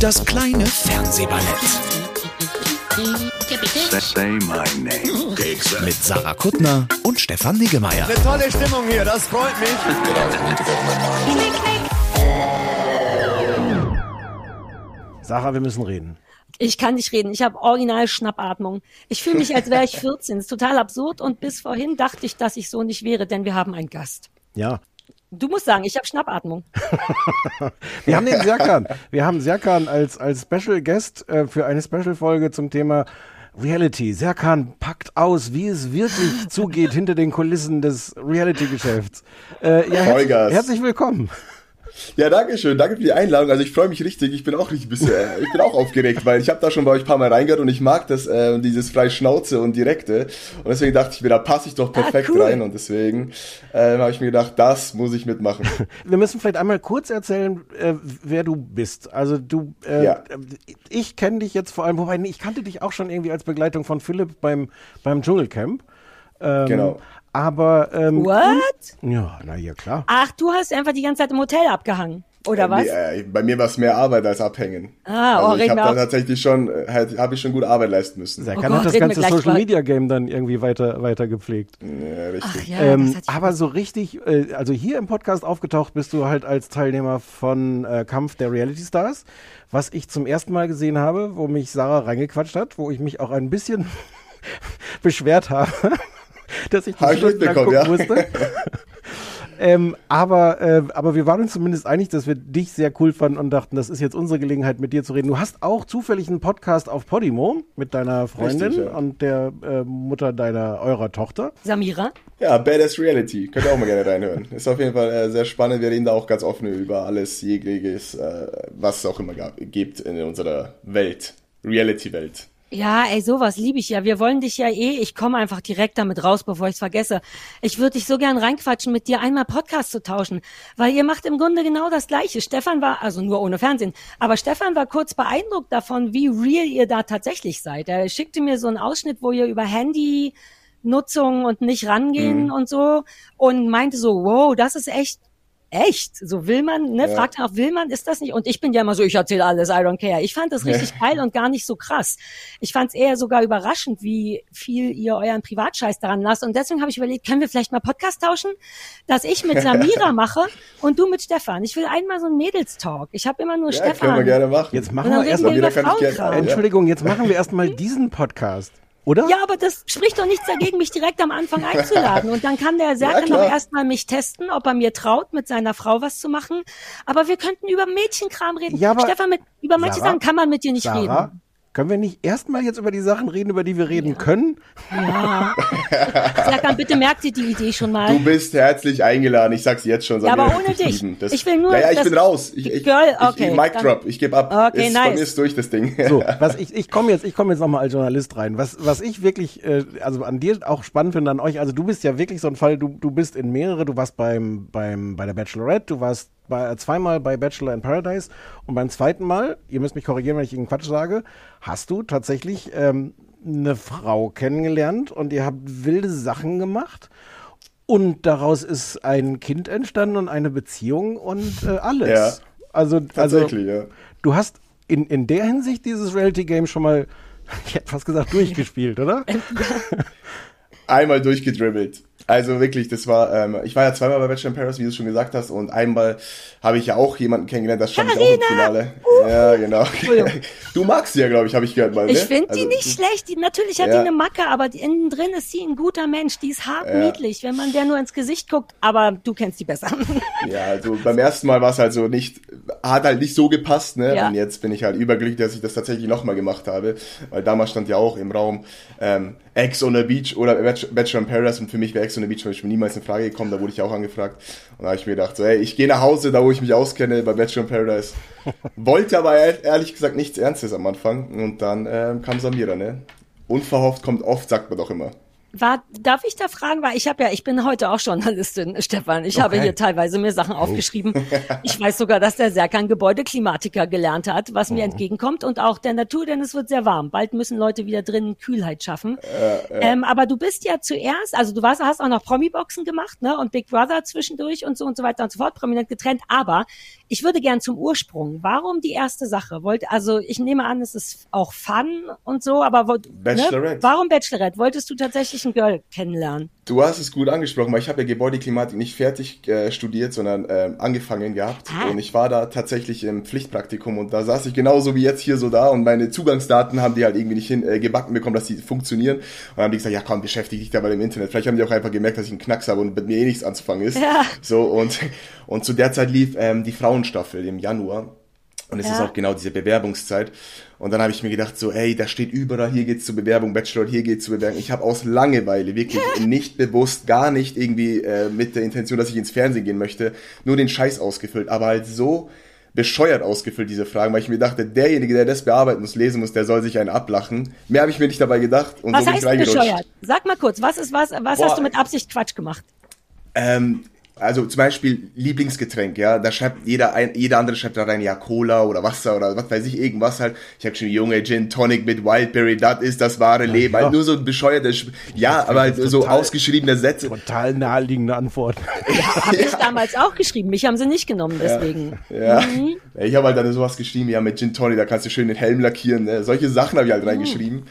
Das kleine Fernsehballett Say my name. mit Sarah Kuttner und Stefan Niggemeier. Tolle Stimmung hier, das freut mich. Sarah, wir müssen reden. Ich kann nicht reden. Ich habe original Schnappatmung. Ich fühle mich, als wäre ich 14. Das ist total absurd. Und bis vorhin dachte ich, dass ich so nicht wäre, denn wir haben einen Gast. Ja. Du musst sagen, ich habe Schnappatmung. Wir haben den Serkan. Wir haben Serkan als, als Special Guest äh, für eine Special-Folge zum Thema Reality. Serkan packt aus, wie es wirklich zugeht hinter den Kulissen des Reality-Geschäfts. Äh, ja, herzlich, Vollgas. herzlich willkommen. Ja, danke schön. Danke für die Einladung. Also ich freue mich richtig. Ich bin auch richtig bisschen, äh, ich bin auch aufgeregt, weil ich habe da schon bei euch ein paar Mal reingehört und ich mag das, äh, dieses freie Schnauze und direkte. Und deswegen dachte ich mir, da passe ich doch perfekt cool. rein. Und deswegen äh, habe ich mir gedacht, das muss ich mitmachen. Wir müssen vielleicht einmal kurz erzählen, äh, wer du bist. Also du, äh, Ja. ich kenne dich jetzt vor allem, wobei ich kannte dich auch schon irgendwie als Begleitung von Philipp beim, beim Dschungelcamp. Ähm, Genau. Aber ähm, What? ja, na ja klar. Ach, du hast einfach die ganze Zeit im Hotel abgehangen. Oder was? Nee, äh, bei mir war es mehr Arbeit als Abhängen. Ah, oh, also ich reden habe da tatsächlich schon, äh, halt, habe ich schon gut Arbeit leisten müssen. Serkan Gott, hat das reden wir ganze Social. Media Game dann irgendwie weiter, weiter gepflegt. Ja, richtig. Ach ja, ähm, das aber so richtig, äh, also hier im Podcast aufgetaucht bist du halt als Teilnehmer von äh, Kampf der Reality Stars, was ich zum ersten Mal gesehen habe, wo mich Sarah reingequatscht hat, wo ich mich auch ein bisschen beschwert habe, dass ich Stunden mitbekommen, angucken ja. musste. Ähm, aber, äh, aber wir waren uns zumindest einig, dass wir dich sehr cool fanden und dachten, das ist jetzt unsere Gelegenheit, mit dir zu reden. Du hast auch zufällig einen Podcast auf Podimo mit deiner Freundin Richtig, ja. und der äh, Mutter deiner eurer Tochter. Samira? Ja, Badass Reality. Könnt ihr auch mal gerne reinhören. Ist auf jeden Fall äh, sehr spannend. Wir reden da auch ganz offen über alles, jegliches, äh, was es auch immer gab, gibt in unserer Welt. Reality-Welt. Ja, ey, sowas liebe ich ja. Wir wollen dich ja eh. Ich komme einfach direkt damit raus, bevor ich es vergesse. Ich würde dich so gern reinquatschen, mit dir einmal Podcast zu tauschen, weil ihr macht im Grunde genau das Gleiche. Stefan war, also nur ohne Fernsehen, aber Stefan war kurz beeindruckt davon, wie real ihr da tatsächlich seid. Er schickte mir so einen Ausschnitt, wo ihr über Handy Nutzung und nicht rangehen und so und meinte so, wow, das ist echt echt. So will man, ne? Ja. Fragt nach, will man, ist das nicht? Und ich bin ja immer so, ich erzähle alles, I don't care. Ich fand das richtig geil und gar nicht so krass. Ich fand es eher sogar überraschend, wie viel ihr euren Privatscheiß daran lasst. Und deswegen habe ich überlegt, können wir vielleicht mal Podcast tauschen, dass ich mit Samira mache und du mit Stefan. Ich will einmal so einen Mädelstalk. Ich habe immer nur Ja, Stefan. können wir gerne machen. Jetzt machen wir reden erstmal wieder über kann ich gerne-. Ja. Entschuldigung, jetzt machen wir erstmal diesen Podcast, oder? Ja, aber das spricht doch nichts dagegen, mich direkt am Anfang einzuladen. Und dann kann der Serkan klar. doch erstmal mich testen, ob er mir traut, mit seiner Frau was zu machen. Aber wir könnten über Mädchenkram reden. Ja, aber- Stefan, mit, über manche Sarah? Sachen kann man mit dir nicht Sarah, reden. Können wir nicht erstmal jetzt über die Sachen reden, über die wir reden können? Ja. Serkan, bitte merk dir die Idee schon mal. Du bist herzlich eingeladen. Ich sag's jetzt schon. Ja, aber ohne dich. lieben. Das, Ich will nur, Ja, ja, ich bin raus. Ich, ich, Girl, ich, okay, ich, Mic dann- Drop. Ich gebe ab. Okay, ist, nice. Bei mir ist durch das Ding. So, was ich, ich komme jetzt, ich komme jetzt nochmal als Journalist rein. Was, was ich wirklich, äh, also an dir auch spannend finde an euch, also du bist ja wirklich so ein Fall, du, du bist in mehrere, du warst beim, beim, bei der Bachelorette, du warst bei, zweimal bei Bachelor in Paradise und beim zweiten Mal, ihr müsst mich korrigieren, wenn ich Ihnen Quatsch sage, hast du tatsächlich ähm, eine Frau kennengelernt und ihr habt wilde Sachen gemacht. Und daraus ist ein Kind entstanden und eine Beziehung und äh, alles. Ja. Also, also Tatsächlich, ja. du hast in, in der Hinsicht dieses Reality-Game schon mal, ich hätte fast gesagt, durchgespielt, oder? Einmal durchgedribbelt. Also wirklich, das war, ähm, ich war ja zweimal bei Bachelor in Paris, wie du schon gesagt hast, und einmal habe ich ja auch jemanden kennengelernt, das stand ich auch im Finale. Ja, genau. Du magst sie ja, glaube ich, habe ich gehört mal. Ne? Ich finde Also, die nicht schlecht. Die, natürlich hat Ja. die eine Macke, aber die, innen drin ist sie ein guter Mensch. Die ist hart Ja. niedlich, wenn man der nur ins Gesicht guckt. Aber du kennst die besser. Ja, also beim ersten Mal war es halt so nicht, hat halt nicht so gepasst, ne? Ja. Und jetzt bin ich halt überglücklich, dass ich das tatsächlich nochmal gemacht habe. Weil damals stand ja auch im Raum ähm, Ex on the Beach oder Bach- Bachelor in Paradise und für mich wäre Ex on the Beach zum Beispiel niemals in Frage gekommen, da wurde ich auch angefragt. Und da habe ich mir gedacht, so, ey, ich gehe nach Hause, da wo ich mich auskenne, bei Bachelor in Paradise. Wollte aber ehr- ehrlich gesagt nichts Ernstes am Anfang. Und dann ähm, kam Samira, ne? Unverhofft kommt oft, sagt man doch immer. War, darf ich da fragen, weil ich habe ja, ich bin heute auch Journalistin, Stefan. Ich habe Okay. hier teilweise mir Sachen aufgeschrieben. Ich weiß sogar, dass der Serkan Gebäudeklimatiker gelernt hat, was mir entgegenkommt und auch der Natur, denn es wird sehr warm. Bald müssen Leute wieder drinnen Kühlheit schaffen. Ähm, aber du bist ja zuerst, also du warst, hast auch noch Promi-Boxen gemacht, ne, und Big Brother zwischendurch und so und so weiter und so fort, prominent getrennt. Aber ich würde gern zum Ursprung. Warum die erste Sache? Wollt, also ich nehme an, es ist auch Fun und so, aber wollt, Bachelorette. Ne? warum Bachelorette? Wolltest du tatsächlich ein Girl kennenlernen? Du hast es gut angesprochen, weil ich habe ja Gebäudeklimatik nicht fertig äh, studiert, sondern ähm, angefangen gehabt. Ah. Und ich war da tatsächlich im Pflichtpraktikum und da saß ich genauso wie jetzt hier so da und meine Zugangsdaten haben die halt irgendwie nicht hin, äh, gebacken bekommen, dass die funktionieren. Und dann haben die gesagt, ja komm, beschäftige dich dabei im Internet. Vielleicht haben die auch einfach gemerkt, dass ich einen Knacks habe und mit mir eh nichts anzufangen ist. Ja. So und, und zu der Zeit lief ähm, die Frauenstaffel im Januar. Und es Ja. ist auch genau diese Bewerbungszeit. Und dann habe ich mir gedacht, so, ey, da steht überall, hier geht's zur Bewerbung, Bachelor, hier geht's zur Bewerbung. Ich habe aus Langeweile, wirklich nicht bewusst, gar nicht irgendwie äh, mit der Intention, dass ich ins Fernsehen gehen möchte, nur den Scheiß ausgefüllt. Aber halt so bescheuert ausgefüllt, diese Fragen, weil ich mir dachte, derjenige, der das bearbeiten muss, lesen muss, der soll sich einen ablachen. Mehr habe ich mir nicht dabei gedacht. Und Was so heißt bescheuert? Sag mal kurz, was ist was, was Boah. hast du mit Absicht Quatsch gemacht? Ähm, also zum Beispiel Lieblingsgetränk, ja, da schreibt jeder ein, jeder andere schreibt da rein, ja, Cola oder Wasser oder was weiß ich, irgendwas halt. Ich habe geschrieben, Junge, Gin Tonic mit Wildberry, das ist das wahre Leben. ja. Halt nur so bescheuerte, Sch- ja, aber halt so total- ausgeschriebene Sätze. Total naheliegende Antwort. Habe ich damals auch geschrieben. Mich haben sie nicht genommen, deswegen. Ja. Mhm. Ich habe halt dann sowas geschrieben, ja, mit Gin Tonic, da kannst du schön den Helm lackieren, ne? Solche Sachen habe ich halt Mhm. reingeschrieben.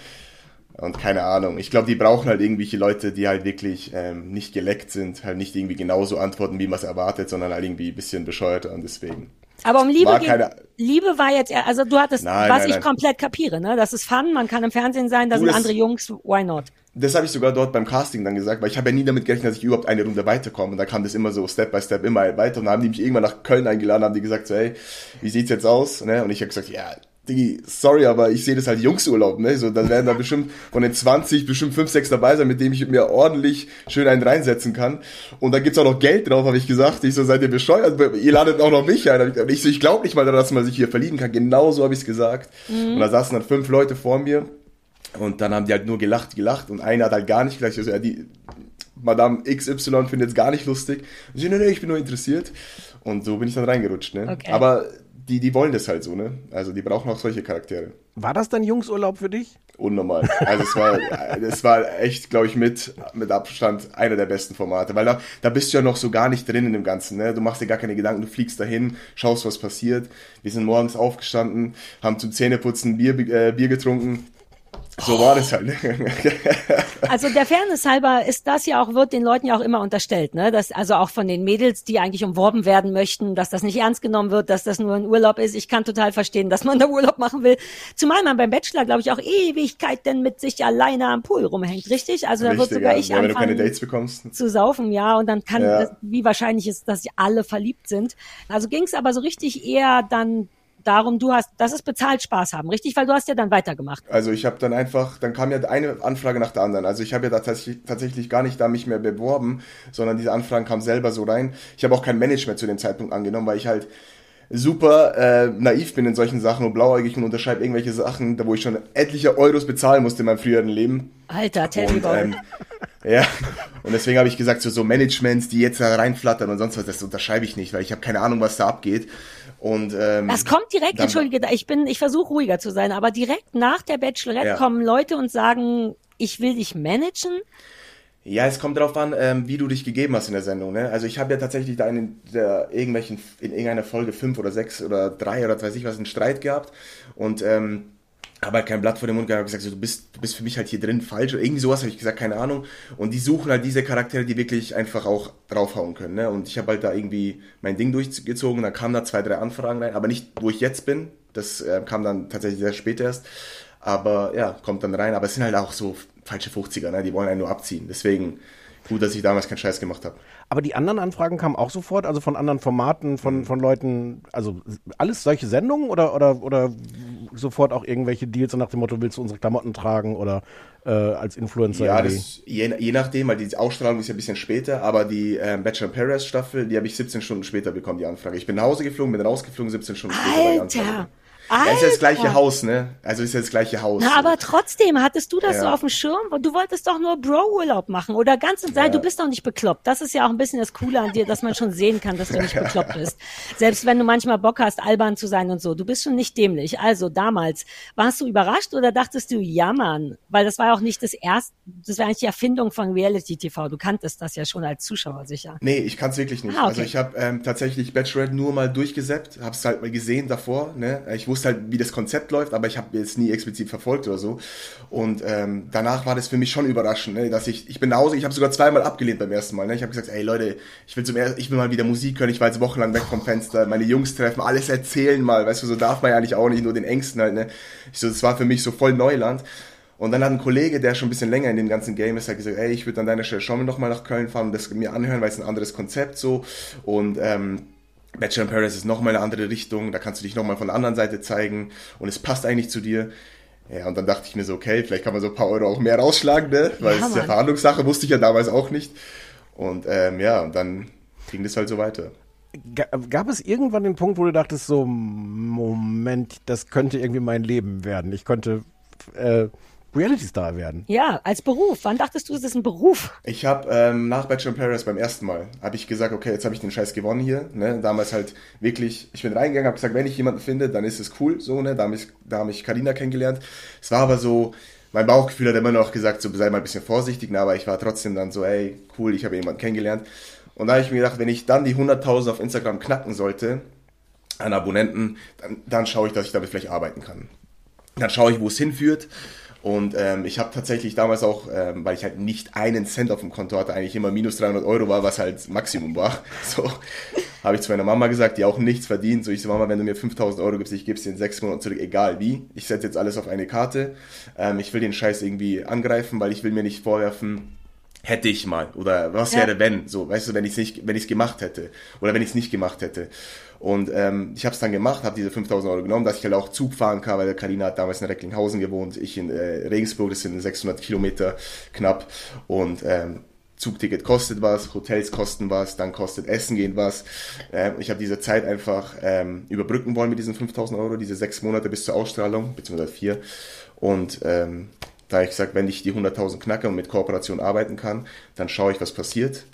Und keine Ahnung. Ich glaube, die brauchen halt irgendwelche Leute, die halt wirklich ähm, nicht geleckt sind, halt nicht irgendwie genauso antworten, wie man es erwartet, sondern halt irgendwie ein bisschen bescheuerter und deswegen. Aber um Liebe War geht, keine- Liebe war jetzt, eher- also du hattest, Nein, was nein, ich nein. komplett kapiere, ne? Das ist Fun, man kann im Fernsehen sein, da sind andere Jungs, why not? Das habe ich sogar dort beim Casting dann gesagt, weil ich habe ja nie damit gerechnet, dass ich überhaupt eine Runde weiterkomme. Und da kam das immer so Step by Step immer weiter. Und dann haben die mich irgendwann nach Köln eingeladen, haben die gesagt so, hey, wie sieht's jetzt aus? Ne? Und ich habe gesagt, ja, Diggi, sorry, aber ich sehe das halt Jungsurlaub, ne? So, dann werden da bestimmt von den 20 bestimmt 5, 6 dabei sein, mit dem ich mir ordentlich schön einen reinsetzen kann. Und da gibt's auch noch Geld drauf, habe ich gesagt. Ich so, seid ihr bescheuert? Ihr ladet auch noch mich ein. Ich. Ich so, ich glaube nicht mal daran, dass man sich hier verlieben kann. Genau so habe ich's gesagt. Und da saßen dann fünf Leute vor mir. Und dann haben die halt nur gelacht, gelacht. Und einer hat halt gar nicht gelacht. Ich so, ja, die Madame XY findet es gar nicht lustig. Und sie, nee, nee, ich bin nur interessiert. Und so bin ich dann reingerutscht, ne? Okay. Aber die, die wollen das halt so, ne? Also die brauchen auch solche Charaktere. War das dann Jungsurlaub für dich? Unnormal. Also es war, es war echt, glaube ich, mit, mit Abstand einer der besten Formate. Weil da, da bist du ja noch so gar nicht drin in dem Ganzen. Ne? Du machst dir gar keine Gedanken, du fliegst dahin, schaust, was passiert. Wir sind morgens aufgestanden, haben zum Zähneputzen Bier, äh, Bier getrunken. So war das halt. Ne? Also der Fairness halber ist das ja auch, wird den Leuten ja auch immer unterstellt, ne? Dass also auch von den Mädels, die eigentlich umworben werden möchten, dass das nicht ernst genommen wird, dass das nur ein Urlaub ist. Ich kann total verstehen, dass man da Urlaub machen will. Zumal man beim Bachelor, glaube ich, auch Ewigkeit denn mit sich alleine am Pool rumhängt, richtig? Also da wird sogar ja. ich ja, wenn du keine anfangen Dates bekommst. zu saufen, ja, und dann kann, Ja. das, wie wahrscheinlich ist, dass sie alle verliebt sind. Also ging es aber so richtig eher dann darum, du hast, das ist bezahlt Spaß haben, richtig? Weil du hast ja dann weitergemacht. Also ich habe dann einfach, dann kam ja eine Anfrage nach der anderen. Also ich habe ja da tatsächlich, tatsächlich gar nicht da mich mehr beworben, sondern diese Anfragen kamen selber so rein. Ich habe auch kein Management zu dem Zeitpunkt angenommen, weil ich halt super äh, naiv bin in solchen Sachen und blauäugig und unterschreibe irgendwelche Sachen, da wo ich schon etliche Euros bezahlen musste in meinem früheren Leben. Alter, about ähm, ja, und deswegen habe ich gesagt, so, so Managements, die jetzt da reinflattern und sonst was, das unterschreibe ich nicht, weil ich habe keine Ahnung, was da abgeht. Und ähm, Das kommt direkt, entschuldige, ich bin, ich versuche ruhiger zu sein, aber direkt nach der Bachelorette Ja. kommen Leute und sagen, ich will dich managen. Ja, es kommt darauf an, ähm, wie du dich gegeben hast in der Sendung. Ne? Also ich habe ja tatsächlich da in der irgendwelchen in irgendeiner Folge fünf oder sechs oder drei oder weiß ich was einen Streit gehabt und ähm, habe halt kein Blatt vor dem Mund gehabt und gesagt, so, du bist du bist für mich halt hier drin falsch oder irgendwie sowas habe ich gesagt, keine Ahnung. Und die suchen halt diese Charaktere, die wirklich einfach auch draufhauen können. Ne? Und ich habe halt da irgendwie mein Ding durchgezogen, dann kamen da zwei drei Anfragen rein, aber nicht wo ich jetzt bin, Das äh, kam dann tatsächlich sehr spät erst. Aber ja, kommt dann rein. Aber es sind halt auch so falsche 50er, ne? die wollen einen nur abziehen. Deswegen gut, dass ich damals keinen Scheiß gemacht habe. Aber die anderen Anfragen kamen auch sofort, also von anderen Formaten, von, von Leuten, also alles solche Sendungen oder, oder, oder sofort auch irgendwelche Deals nach dem Motto, willst du unsere Klamotten tragen oder äh, als Influencer Ja, das, je, je nachdem, weil die Ausstrahlung ist ja ein bisschen später, aber die ähm, Bachelor in Paradise Staffel, die habe ich 17 Stunden später bekommen, die Anfrage. Ich bin nach Hause geflogen, bin rausgeflogen, 17 Stunden später Anfrage. Alter! Ja, ist ja das gleiche. Haus, ne? Also ist ja das gleiche Haus. Na, aber trotzdem, hattest du das Ja. so auf dem Schirm? Du wolltest doch nur Bro-Urlaub machen oder ganz und sei, du bist doch nicht bekloppt. Das ist ja auch ein bisschen das Coole an dir, dass man schon sehen kann, dass du nicht bekloppt bist. Selbst wenn du manchmal Bock hast, albern zu sein und so. Du bist schon nicht dämlich. Also damals, warst du überrascht oder dachtest du, ja Mann? Weil das war ja auch nicht das erste, das war eigentlich die Erfindung von Reality TV. Du kanntest das ja schon als Zuschauer sicher. Nee, ich kann es wirklich nicht. Ah, okay. Also ich habe ähm, tatsächlich Bachelorette nur mal durchgesäppt, habe es halt mal gesehen davor. Ne? Ich wusste halt, wie das Konzept läuft, aber ich habe jetzt nie explizit verfolgt oder so. Und ähm, danach war das für mich schon überraschend, ne? dass ich, ich bin nach Hause, ich habe sogar zweimal abgelehnt beim ersten Mal. Ne? Ich habe gesagt, ey Leute, ich will zum ersten, ich will mal wieder Musik hören, ich war jetzt wochenlang weg vom Fenster, meine Jungs treffen, alles erzählen mal, weißt du, so darf man ja eigentlich auch nicht, nur den Ängsten halt. Ne? Ich so, das war für mich so voll Neuland. Und dann hat ein Kollege, der schon ein bisschen länger in dem ganzen Game ist, hat gesagt, ey, ich würde an deiner Stelle schon mal nach Köln fahren und das mir anhören, weil es ein anderes Konzept so. Und ähm, Bachelor in Paradise ist nochmal eine andere Richtung, da kannst du dich nochmal von der anderen Seite zeigen und es passt eigentlich zu dir. Ja, und dann dachte ich mir so, okay, vielleicht kann man so ein paar Euro auch mehr rausschlagen, ne? Weil Ja, es ist ja. Verhandlungssache, wusste ich ja damals auch nicht. Und ähm, ja, und dann ging das halt so weiter. Ga- Gab es irgendwann den Punkt, wo du dachtest, so, Moment, das könnte irgendwie mein Leben werden. Ich könnte äh, Reality-Star werden. Ja, als Beruf. Wann dachtest du, es ist ein Beruf? Ich habe ähm, nach Bachelor in Paradise beim ersten Mal, habe ich gesagt, okay, jetzt habe ich den Scheiß gewonnen hier. Ne? Damals halt wirklich, ich bin reingegangen, habe gesagt, wenn ich jemanden finde, dann ist es cool. So, ne? Da habe ich, da hab ich Carina kennengelernt. Es war aber so, mein Bauchgefühl hat immer noch gesagt, so sei mal ein bisschen vorsichtig, ne? aber ich war trotzdem dann so, ey, cool, ich habe jemanden kennengelernt. Und da habe ich mir gedacht, wenn ich dann die 100.000 auf Instagram knacken sollte, an Abonnenten, dann, dann schaue ich, dass ich damit vielleicht arbeiten kann. Dann schaue ich, wo es hinführt. Und ähm, ich habe tatsächlich damals auch, ähm, weil ich halt nicht einen Cent auf dem Konto hatte, eigentlich immer minus 300 Euro war, was halt Maximum war. So habe ich zu meiner Mama gesagt, die auch nichts verdient. So ich so, Mama, wenn du mir 5000 Euro gibst, ich gebe es dir in sechs Monaten zurück, egal wie. Ich setze jetzt alles auf eine Karte. Ähm, ich will den Scheiß irgendwie angreifen, weil ich will mir nicht vorwerfen, hätte ich mal oder was Ja. wäre wenn so weißt du wenn ich es nicht wenn ich es gemacht hätte oder wenn ich es nicht gemacht hätte und ähm, ich habe es dann gemacht habe diese 5000 Euro genommen dass ich halt auch Zug fahren kann weil Karina hat damals in Recklinghausen gewohnt ich in äh, Regensburg das sind 600 Kilometer knapp und ähm, Zugticket kostet was, Hotels kosten was, dann kostet Essen gehen was. Ähm, ich habe diese Zeit einfach ähm, überbrücken wollen mit diesen 5000 Euro, diese sechs Monate bis zur Ausstrahlung, beziehungsweise vier. Und ähm, da ich gesagt, wenn ich die 100.000 knacke und mit Kooperation arbeiten kann, dann schaue ich, was passiert.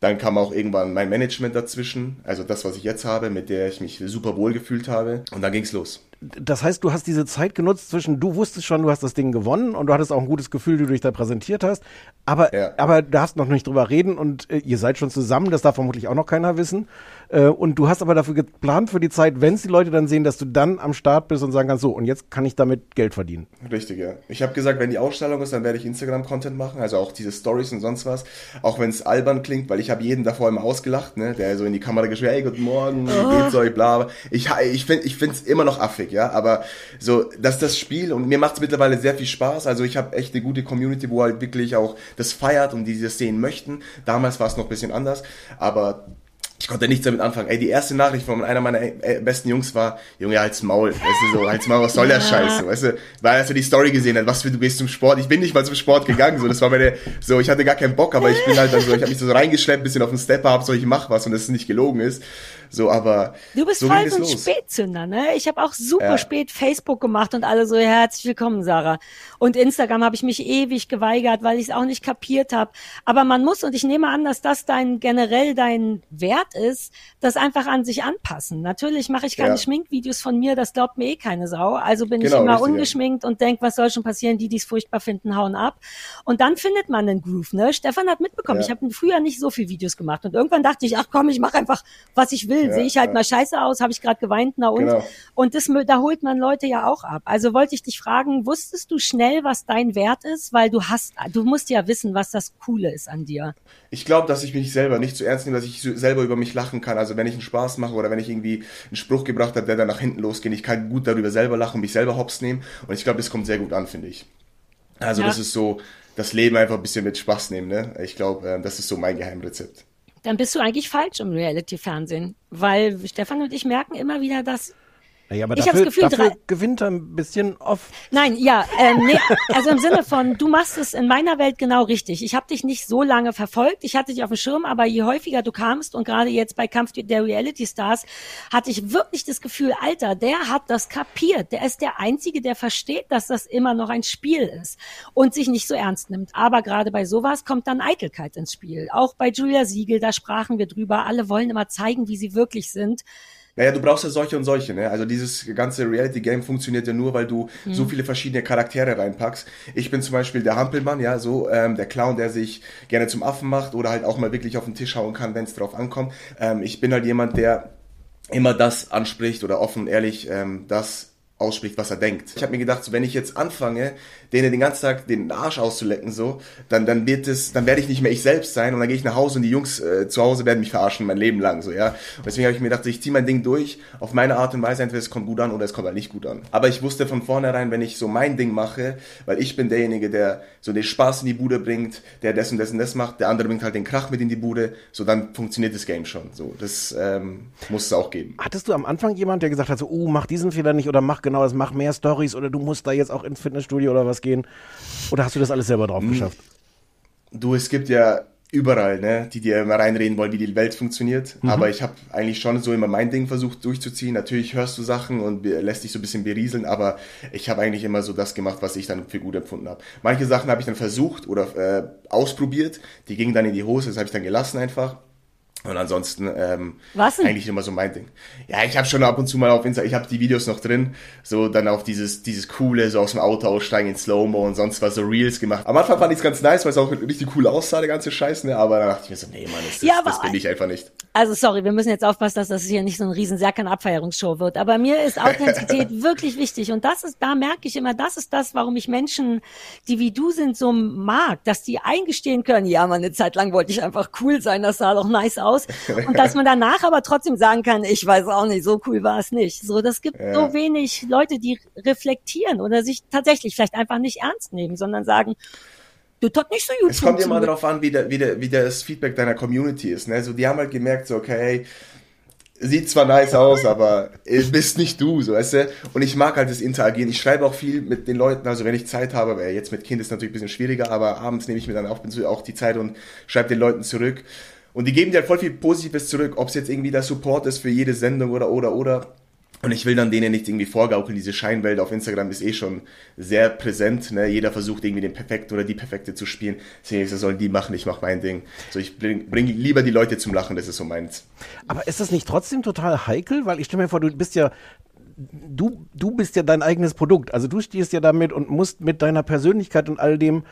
Dann kam auch irgendwann mein Management dazwischen, also das, was ich jetzt habe, mit der ich mich super wohl gefühlt habe. Und dann ging's los. Das heißt, du hast diese Zeit genutzt zwischen, du wusstest schon, du hast das Ding gewonnen und du hattest auch ein gutes Gefühl, wie du dich da präsentiert hast. Aber, Ja. aber du darfst noch nicht drüber reden und äh, ihr seid schon zusammen, das darf vermutlich auch noch keiner wissen. Äh, und du hast aber dafür geplant für die Zeit, wenn es die Leute dann sehen, dass du dann am Start bist und sagen kannst, so, und jetzt kann ich damit Geld verdienen. Richtig, ja. Ich habe gesagt, wenn die Ausstellung ist, dann werde ich Instagram-Content machen, also auch diese Stories und sonst was. Auch wenn es albern klingt, weil ich habe jeden davor immer ausgelacht, ne, der so in die Kamera geschrieben, hey, guten Morgen, wie geht's euch, bla, bla. Ich, ich finde ich find's immer noch affig, ja, aber so, dass das Spiel, und mir macht es mittlerweile sehr viel Spaß, also ich habe echt eine gute Community, wo halt wirklich auch das feiert und die das sehen möchten. Damals war es noch ein bisschen anders, aber ich konnte nichts damit anfangen. Ey, die erste Nachricht von einer meiner äh, besten Jungs war, Junge, halt's Maul. Weißt du, so, halt's Maul, was soll der Scheiße? Weißt du, weil als er die Story gesehen hat, was für du gehst zum Sport. Ich bin nicht mal zum Sport gegangen, so, das war meine, so, ich hatte gar keinen Bock, aber ich bin halt dann so, ich habe mich so reingeschleppt, bisschen auf den Stepper, hab so, ich mach was und das ist nicht gelogen ist. So, aber. Du bist so voll so ein los. Spätzünder, ne? Ich habe auch super Ja. spät Facebook gemacht und alle so herzlich willkommen, Sarah. Und Instagram habe ich mich ewig geweigert, weil ich es auch nicht kapiert habe. Aber man muss und ich nehme an, dass das dein generell dein Wert ist, das einfach an sich anpassen. Natürlich mache ich keine Ja. Schminkvideos von mir, das glaubt mir eh keine Sau. Also bin ich Genau, immer richtig, ja. ungeschminkt und denk, was soll schon passieren? Die, die es furchtbar finden, hauen ab. Und dann findet man den Groove, ne? Stefan hat mitbekommen, Ja. ich habe früher nicht so viel Videos gemacht und irgendwann dachte ich, ach komm, ich mache einfach, was ich will will. Ja, Sehe ich halt ja. mal scheiße aus, habe ich gerade geweint, na und? Genau. Und das, da holt man Leute ja auch ab. Also wollte ich dich fragen, wusstest du schnell, was dein Wert ist? Weil du hast, du musst ja wissen, was das Coole ist an dir. Ich glaube, dass ich mich selber nicht zu ernst nehme, dass ich so selber über mich lachen kann. Also wenn ich einen Spaß mache oder wenn ich irgendwie einen Spruch gebracht habe, der dann nach hinten losgeht, ich kann gut darüber selber lachen, mich selber hops nehmen. Und ich glaube, das kommt sehr gut an, finde ich. Also Ja. das ist so, das Leben einfach ein bisschen mit Spaß nehmen. Ne? Ich glaube, äh, das ist so mein Geheimrezept. Dann bist du eigentlich falsch im Reality-Fernsehen. Weil Stefan und ich merken immer wieder, dass Naja, aber Ich dafür, das Gefühl, dafür drei- gewinnt er ein bisschen oft. Nein, ja, ähm, nee, also im Sinne von, du machst es in meiner Welt genau richtig. Ich habe dich nicht so lange verfolgt, ich hatte dich auf dem Schirm, aber je häufiger du kamst und gerade jetzt bei Kampf der Reality Stars, hatte ich wirklich das Gefühl, Alter, der hat das kapiert. Der ist der Einzige, der versteht, dass das immer noch ein Spiel ist und sich nicht so ernst nimmt. Aber gerade bei sowas kommt dann Eitelkeit ins Spiel. Auch bei Julia Siegel, da sprachen wir drüber, alle wollen immer zeigen, wie sie wirklich sind. Naja, du brauchst ja solche und solche, ne? Also dieses ganze Reality-Game funktioniert ja nur, weil du so viele verschiedene Charaktere reinpackst. Ich bin zum Beispiel der Hampelmann, ja, so ähm, der Clown, der sich gerne zum Affen macht oder halt auch mal wirklich auf den Tisch hauen kann, wenn es drauf ankommt. Ähm, ich bin halt jemand, der immer das anspricht oder offen und ehrlich ähm, das ausspricht, was er denkt. Ich habe mir gedacht, so, wenn ich jetzt anfange, denen den ganzen Tag den Arsch auszulecken, so, dann dann wird es, dann werde ich nicht mehr ich selbst sein und dann gehe ich nach Hause und die Jungs äh, zu Hause werden mich verarschen mein Leben lang, so ja. Und deswegen habe ich mir gedacht, ich ziehe mein Ding durch auf meine Art und Weise, entweder es kommt gut an oder es kommt halt nicht gut an. Aber ich wusste von vornherein, wenn ich so mein Ding mache, weil ich bin derjenige, der so den Spaß in die Bude bringt, der das und das und das macht, der andere bringt halt den Krach mit in die Bude, so dann funktioniert das Game schon. So, das ähm, muss es auch geben. Hattest du am Anfang jemand, der gesagt hat, so, oh, mach diesen Fehler nicht oder mach genau das, mach mehr Stories oder du musst da jetzt auch ins Fitnessstudio oder was gehen? Oder hast du das alles selber drauf Hm. geschafft? Du, es gibt ja überall, ne, die dir immer reinreden wollen, wie die Welt funktioniert. Aber ich habe eigentlich schon so immer mein Ding versucht durchzuziehen. Natürlich hörst du Sachen und lässt dich so ein bisschen berieseln, aber ich habe eigentlich immer so das gemacht, was ich dann für gut empfunden habe. Manche Sachen habe ich dann versucht oder äh, ausprobiert, die gingen dann in die Hose, das habe ich dann gelassen einfach. Und ansonsten ähm, Was denn? eigentlich immer so mein Ding. Ja, ich habe schon ab und zu mal auf Insta, ich habe die Videos noch drin, so dann auch dieses dieses coole, so aus dem Auto aussteigen in Slow-Mo und sonst was, so Reels gemacht. Am Anfang fand ich es ganz nice, weil es auch richtig cool aussah, der ganze Scheiß, ne? aber dann dachte ich mir so, nee, Mann, das, das, Ja, aber- das bin ich einfach nicht. Also sorry, wir müssen jetzt aufpassen, dass das hier nicht so ein riesen Serkan-Abfeierungsshow wird. Aber mir ist Authentizität wirklich wichtig. Und das ist, da merke ich immer, das ist das, warum ich Menschen, die wie du sind, so mag, dass die eingestehen können, ja, man, eine Zeit lang wollte ich einfach cool sein, das sah doch nice aus. Und dass man danach aber trotzdem sagen kann, ich weiß auch nicht, so cool war es nicht. So, das gibt Ja. so wenig Leute, die reflektieren oder sich tatsächlich vielleicht einfach nicht ernst nehmen, sondern sagen, du hat nicht so gut Es kommt immer darauf an, wie, der, wie, der, wie das Feedback deiner Community ist. Ne? So, die haben halt gemerkt, so, okay, sieht zwar nice aus, aber es bist nicht du, so weißt du. Und ich mag halt das Interagieren. Ich schreibe auch viel mit den Leuten, also wenn ich Zeit habe, weil jetzt mit Kind ist natürlich ein bisschen schwieriger, aber abends nehme ich mir dann auch, auch die Zeit und schreibe den Leuten zurück. Und die geben dir halt voll viel Positives zurück, ob es jetzt irgendwie der Support ist für jede Sendung oder, oder, oder. Und ich will dann denen nicht irgendwie vorgaukeln, diese Scheinwelt auf Instagram ist eh schon sehr präsent. Ne? Jeder versucht irgendwie den Perfekten oder die Perfekte zu spielen. Deswegen das sollen die machen, ich mach mein Ding. So, ich bring, bring lieber die Leute zum Lachen, das ist so meins. Aber ist das nicht trotzdem total heikel? Weil ich stelle mir vor, du bist ja, du, du bist ja dein eigenes Produkt. Also du stehst ja damit und musst mit deiner Persönlichkeit und all dem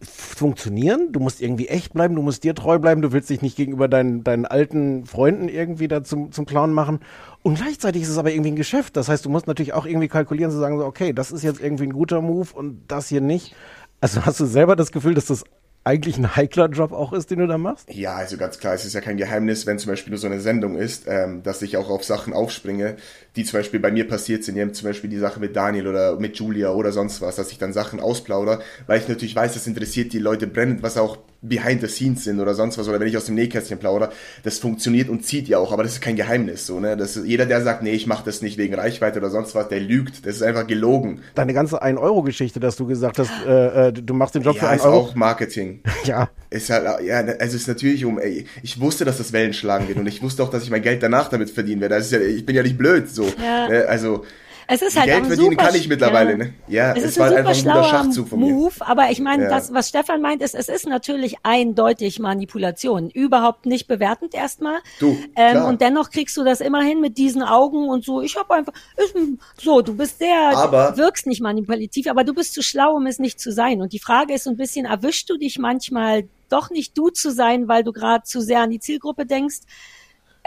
funktionieren. Du musst irgendwie echt bleiben, du musst dir treu bleiben, du willst dich nicht gegenüber deinen, deinen alten Freunden irgendwie da zum, zum Clown machen. Und gleichzeitig ist es aber irgendwie ein Geschäft. Das heißt, du musst natürlich auch irgendwie kalkulieren, zu sagen, so, okay, das ist jetzt irgendwie ein guter Move und das hier nicht. Also hast du selber das Gefühl, dass das eigentlich ein heikler Job auch ist, den du da machst? Ja, also ganz klar, es ist ja kein Geheimnis, wenn zum Beispiel nur so eine Sendung ist, ähm, dass ich auch auf Sachen aufspringe, die zum Beispiel bei mir passiert sind. Zum Beispiel die Sache mit Daniel oder mit Julia oder sonst was, dass ich dann Sachen ausplaudere, weil ich natürlich weiß, das interessiert die Leute brennend, was auch behind the scenes sind oder sonst was. Oder wenn ich aus dem Nähkästchen plaudere, das funktioniert und zieht ja auch, aber das ist kein Geheimnis. So, ne? das ist, jeder, der sagt, nee, ich mache das nicht wegen Reichweite oder sonst was, der lügt. Das ist einfach gelogen. Deine ganze 1-Euro-Geschichte, dass du gesagt hast, äh, äh, du machst den Job für Ja, 1 ist Euro. auch Marketing. Ja. Ist halt, ja, also es ist natürlich um, ey, ich wusste, dass das Wellen schlagen wird und ich wusste auch, dass ich mein Geld danach damit verdienen werde. Das ist ja, ich bin ja nicht blöd, so. Ja. Ne? Also, Es ist halt Geld verdienen super, kann ich mittlerweile, ja. ne? Ja, es, es ist war ein einfach super ein guter schlauer Schachzug von mir. Move, aber ich meine, Ja. das, was Stefan meint, ist, es ist natürlich eindeutig Manipulation. Überhaupt nicht bewertend erstmal. Du, ähm, klar. und dennoch kriegst du das immerhin mit diesen Augen und so. Ich habe einfach, ist, ein- so, du bist sehr, Aber- du wirkst nicht manipulativ, aber du bist zu schlau, um es nicht zu sein. Und die Frage ist so ein bisschen, erwischst du dich manchmal doch nicht du zu sein, weil du gerade zu sehr an die Zielgruppe denkst?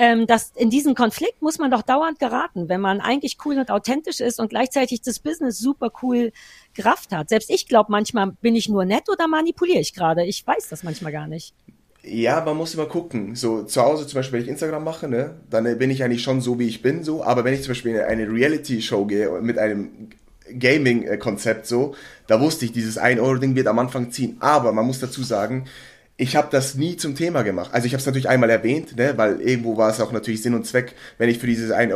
Ähm, dass in diesen Konflikt muss man doch dauernd geraten, wenn man eigentlich cool und authentisch ist und gleichzeitig das Business super cool gerafft hat. Selbst ich glaube, manchmal bin ich nur nett oder manipuliere ich gerade. Ich weiß das manchmal gar nicht. Ja, man muss immer gucken. So zu Hause zum Beispiel, wenn ich Instagram mache, ne, dann äh, bin ich eigentlich schon so, wie ich bin, so. Aber wenn ich zum Beispiel in eine Reality-Show gehe mit einem Gaming-Konzept so, da wusste ich, dieses 1-Euro-Ding wird am Anfang ziehen. Aber man muss dazu sagen, ich habe das nie zum Thema gemacht. Also ich habe es natürlich einmal erwähnt, ne, weil irgendwo war es auch natürlich Sinn und Zweck, wenn ich für dieses ein,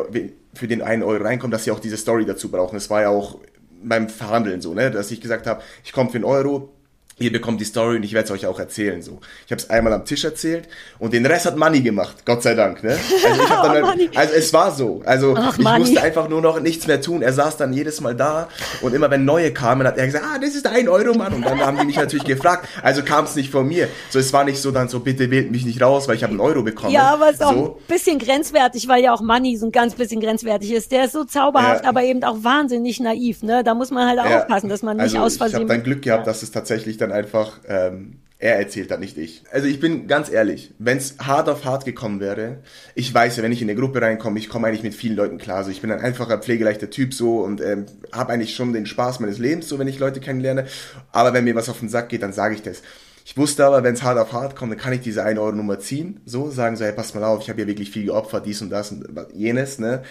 für den einen Euro reinkomme, dass sie auch diese Story dazu brauchen. Es war ja auch beim Verhandeln so, ne, dass ich gesagt habe, ich komme für einen Euro, ihr bekommt die Story und ich werde es euch auch erzählen. So, ich habe es einmal am Tisch erzählt und den Rest hat Money gemacht, Gott sei Dank. Ne? Also, ich hab dann Oh, halt, also es war so. Also Ach, ich Money. musste einfach nur noch nichts mehr tun. Er saß dann jedes Mal da und immer wenn neue kamen, hat er gesagt, ah, das ist ein Euro, Mann. Und dann haben die mich natürlich gefragt. Also kam es nicht von mir. So, es war nicht so dann so, bitte wählt mich nicht raus, weil ich habe einen Euro bekommen. Ja, aber es ist auch so. ein bisschen grenzwertig, weil ja auch Money so ein ganz bisschen grenzwertig ist. Der ist so zauberhaft, Ja. aber eben auch wahnsinnig naiv. Ne? Da muss man halt Ja. aufpassen, dass man nicht also, aus Ich habe Versehen. dann Glück gehabt, dass es tatsächlich dann einfach ähm, er erzählt hat, nicht ich. Also ich bin ganz ehrlich, wenn es hart auf hart gekommen wäre, ich weiß ja, wenn ich in eine Gruppe reinkomme, ich komme eigentlich mit vielen Leuten klar. Also ich bin ein einfacher, pflegeleichter Typ so und ähm, habe eigentlich schon den Spaß meines Lebens, so wenn ich Leute kennenlerne. Aber wenn mir was auf den Sack geht, dann sage ich das. Ich wusste aber, wenn es hart auf hart kommt, dann kann ich diese 1 Euro Nummer ziehen, so sagen so, hey, pass mal auf, ich habe ja wirklich viel geopfert, dies und das und jenes, ne?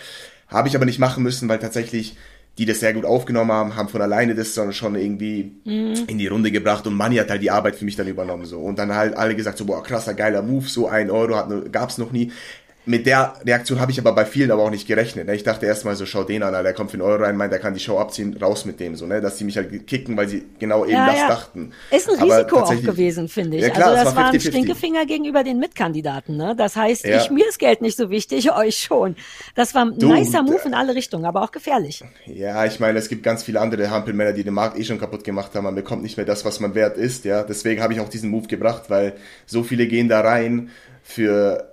Habe ich aber nicht machen müssen, weil tatsächlich die das sehr gut aufgenommen haben, haben von alleine das dann schon irgendwie in die Runde gebracht und Manni hat halt die Arbeit für mich dann übernommen so. Und dann halt alle gesagt so boah krasser geiler Move so ein Euro hat gab's noch nie mit der Reaktion habe ich aber bei vielen aber auch nicht gerechnet. Ne? Ich dachte erstmal so, schau den an, der kommt für einen Euro rein, meint, der kann die Show abziehen, raus mit dem, so, ne? Dass die mich halt kicken, weil sie genau eben ja, das ja. dachten. Ist ein Risiko auch gewesen, finde ich. Ja, klar, also das war war ein 50-50. Stinkefinger gegenüber den Mitkandidaten. Ne? Das heißt, ich, mir ist Geld nicht so wichtig, euch schon. Das war ein Du, nicer d- Move in alle Richtungen, aber auch gefährlich. Ja, ich meine, es gibt ganz viele andere Hampelmänner, die den Markt eh schon kaputt gemacht haben. Man bekommt nicht mehr das, was man wert ist, ja. Deswegen habe ich auch diesen Move gebracht, weil so viele gehen da rein für,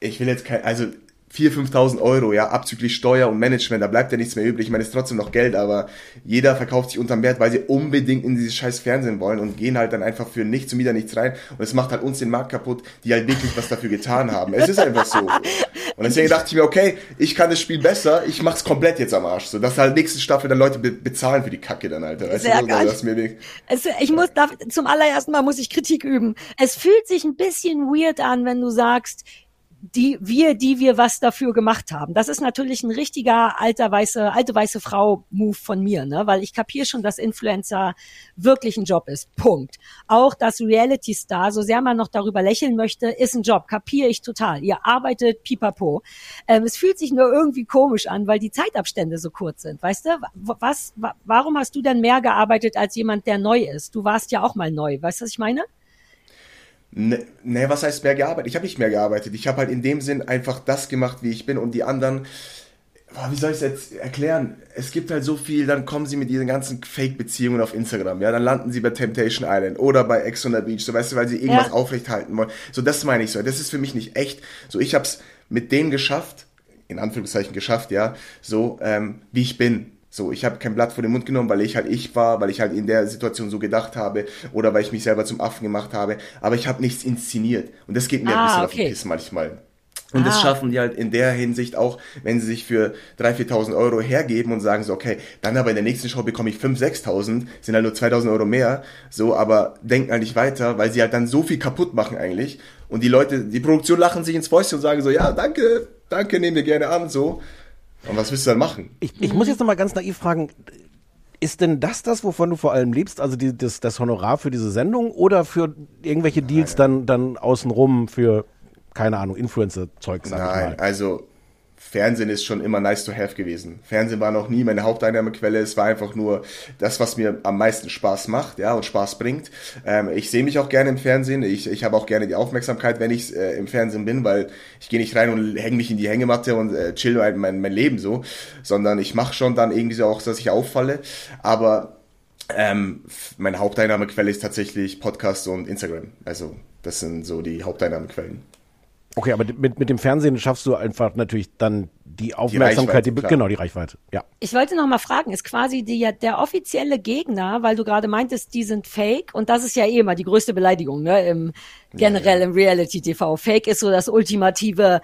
ich will jetzt kein, also 4.000, 5.000 Euro, ja, abzüglich Steuer und Management, da bleibt ja nichts mehr übrig. Ich meine, es ist trotzdem noch Geld, aber jeder verkauft sich unterm Wert, weil sie unbedingt in dieses scheiß Fernsehen wollen und gehen halt dann einfach für nichts und wieder nichts rein. Und es macht halt uns den Markt kaputt, die halt wirklich was dafür getan haben. Es ist einfach so. Und deswegen dachte ich mir, okay, ich kann das Spiel besser, ich mach's komplett jetzt am Arsch. So, dass halt nächste Staffel dann Leute be bezahlen für die Kacke dann, Alter. Weißt Sehr du, geil. dass mir nicht- Es, ich muss, darf, zum allerersten Mal muss ich Kritik üben. Es fühlt sich ein bisschen weird an, wenn du sagst, die, wir, die wir was dafür gemacht haben. Das ist natürlich ein richtiger alter weiße, alte weiße Frau Move von mir, ne? Weil ich kapiere schon, dass Influencer wirklich ein Job ist. Punkt. Auch das Reality Star, so sehr man noch darüber lächeln möchte, ist ein Job. Kapiere ich total. Ihr arbeitet pipapo. Ähm, es fühlt sich nur irgendwie komisch an, weil die Zeitabstände so kurz sind. Weißt du, Wa- was, wa- warum hast du denn mehr gearbeitet als jemand, der neu ist? Du warst ja auch mal neu. Weißt du, was ich meine? Ne, ne, was heißt mehr gearbeitet? Ich habe nicht mehr gearbeitet. Ich habe halt in dem Sinn einfach das gemacht, wie ich bin und die anderen, boah, wie soll ich es jetzt erklären? Es gibt halt so viel, dann kommen sie mit diesen ganzen Fake-Beziehungen auf Instagram, ja, dann landen sie bei Temptation Island oder bei Ex on the Beach, so weißt du, weil sie irgendwas Ja. aufrechthalten wollen. So, das meine ich so. Das ist für mich nicht echt. So, ich habe es mit denen geschafft, in Anführungszeichen geschafft, ja, so, ähm, wie ich bin. So, ich habe kein Blatt vor den Mund genommen, weil ich halt ich war, weil ich halt in der Situation so gedacht habe oder weil ich mich selber zum Affen gemacht habe. Aber ich habe nichts inszeniert. Und das geht mir ein Ah, bisschen auf okay. den Piss manchmal. Und das Ah. schaffen die halt in der Hinsicht auch, wenn sie sich für 3.000, 4.000 Euro hergeben und sagen so, okay, dann aber in der nächsten Show bekomme ich 5.000, 6.000, sind halt nur 2.000 Euro mehr, so, aber denken halt nicht weiter, weil sie halt dann so viel kaputt machen eigentlich. Und die Leute, die Produktion lachen sich ins Fäustchen und sagen so, ja, danke, danke, nehmen wir gerne an, so. Und was willst du dann machen? Ich, ich muss jetzt noch mal ganz naiv fragen, ist denn das das, wovon du vor allem lebst? Also die, das, das Honorar für diese Sendung oder für irgendwelche Deals dann, dann außenrum für, keine Ahnung, Influencer-Zeug, Nein, also Fernsehen ist schon immer nice to have gewesen. Fernsehen war noch nie meine Haupteinnahmequelle. Es war einfach nur das, was mir am meisten Spaß macht, ja, und Spaß bringt. Ähm, ich sehe mich auch gerne im Fernsehen. Ich, ich habe auch gerne die Aufmerksamkeit, wenn ich äh, im Fernsehen bin, weil ich gehe nicht rein und hänge mich in die Hängematte und äh, chill mein, mein, mein Leben so, sondern ich mache schon dann irgendwie so auch, dass ich auffalle. Aber ähm, meine Haupteinnahmequelle ist tatsächlich Podcast und Instagram. Also das sind so die Haupteinnahmequellen. Okay, aber mit, mit dem Fernsehen schaffst du einfach natürlich dann die Aufmerksamkeit, die, klar. genau, die Reichweite. Ja. Ich wollte noch mal fragen, ist quasi die, der offizielle Gegner, weil du gerade meintest, die sind fake und das ist ja eh immer die größte Beleidigung, ne, im generell im Reality TV. Fake ist so das ultimative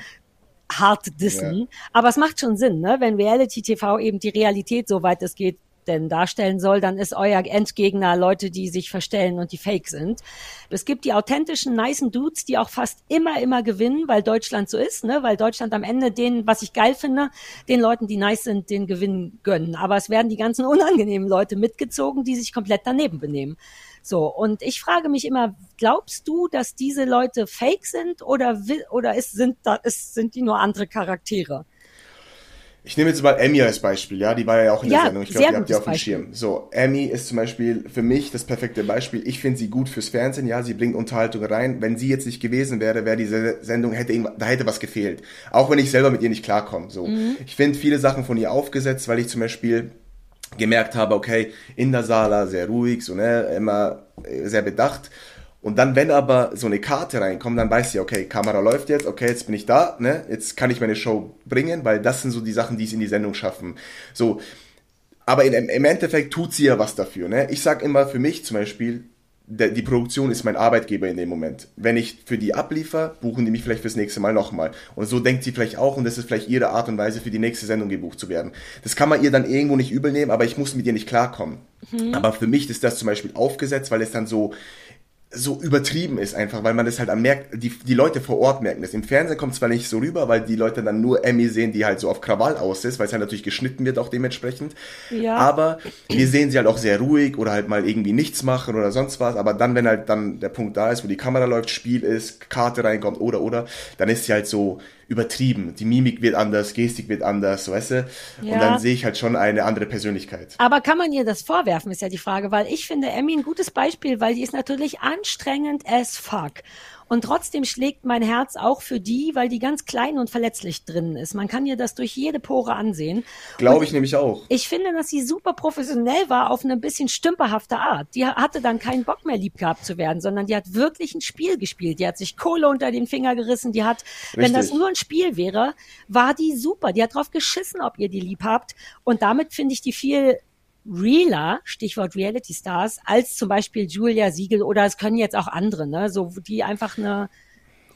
hart dissen. Aber es macht schon Sinn, ne? wenn Reality TV eben die Realität, soweit es geht, denn darstellen soll, dann ist euer Endgegner Leute, die sich verstellen und die fake sind. Es gibt die authentischen, nicen Dudes, die auch fast immer, immer gewinnen, weil Deutschland so ist, ne? weil Deutschland am Ende den, was ich geil finde, den Leuten, die nice sind, den Gewinn gönnen. Aber es werden die ganzen unangenehmen Leute mitgezogen, die sich komplett daneben benehmen. So, und ich frage mich immer, glaubst du, dass diese Leute fake sind oder, oder ist, sind, da, ist, sind die nur andere Charaktere? Ich nehme jetzt mal Emmy als Beispiel, ja, die war ja auch in der Ja, Sendung. Ich glaube, die habt ihr gutes auf dem Beispiel. Schirm. So, Emmy ist zum Beispiel für mich das perfekte Beispiel. Ich finde sie gut fürs Fernsehen, ja, sie bringt Unterhaltung rein. Wenn sie jetzt nicht gewesen wäre, wäre diese Sendung, hätte da hätte was gefehlt. Auch wenn ich selber mit ihr nicht klarkomme. So. Mhm. Ich finde viele Sachen von ihr aufgesetzt, weil ich zum Beispiel gemerkt habe, okay, in der Sala sehr ruhig, so, ne, immer äh, sehr bedacht. Und dann, wenn aber so eine Karte reinkommt, dann weiß sie, okay, Kamera läuft jetzt, okay, jetzt bin ich da, ne, jetzt kann ich meine Show bringen, weil das sind so die Sachen, die es in die Sendung schaffen. So, aber in, im Endeffekt tut sie ja was dafür, ne. Ich sag immer für mich zum Beispiel, der, die Produktion ist mein Arbeitgeber in dem Moment. Wenn ich für die abliefer, buchen die mich vielleicht fürs nächste Mal nochmal. Und so denkt sie vielleicht auch und das ist vielleicht ihre Art und Weise für die nächste Sendung gebucht zu werden. Das kann man ihr dann irgendwo nicht übel nehmen, aber ich muss mit ihr nicht klarkommen. Aber für mich ist das zum Beispiel aufgesetzt, weil es dann so so übertrieben ist einfach, weil man das halt am merkt, die, die Leute vor Ort merken das. Im Fernsehen kommt zwar nicht so rüber, weil die Leute dann nur Emmy sehen, die halt so auf Krawall aus ist, weil es halt natürlich geschnitten wird auch dementsprechend. Ja. Aber wir sehen sie halt auch sehr ruhig oder halt mal irgendwie nichts machen oder sonst was. Aber dann, wenn halt dann der Punkt da ist, wo die Kamera läuft, Spiel ist, Karte reinkommt oder oder, dann ist sie halt so übertrieben. Die Mimik wird anders, Gestik wird anders, weißt du? Ja. Und dann sehe ich halt schon eine andere Persönlichkeit. Aber kann man ihr das vorwerfen, ist ja die Frage, weil ich finde Emmy ein gutes Beispiel, weil die ist natürlich anstrengend as fuck. Und trotzdem schlägt mein Herz auch für die, weil die ganz klein und verletzlich drin ist. Man kann ihr das durch jede Pore ansehen. Glaube ich nämlich auch. Ich finde, dass sie super professionell war auf eine bisschen stümperhafte Art. Die hatte dann keinen Bock mehr lieb gehabt zu werden, sondern die hat wirklich ein Spiel gespielt. Die hat sich Kohle unter den Finger gerissen. Die hat, wenn das Richtig. nur ein Spiel wäre, war die super. Die hat drauf geschissen, ob ihr die lieb habt. Und damit finde ich die viel realer, Stichwort Reality Stars, als zum Beispiel Julia Siegel oder es können jetzt auch andere, ne, so, die einfach eine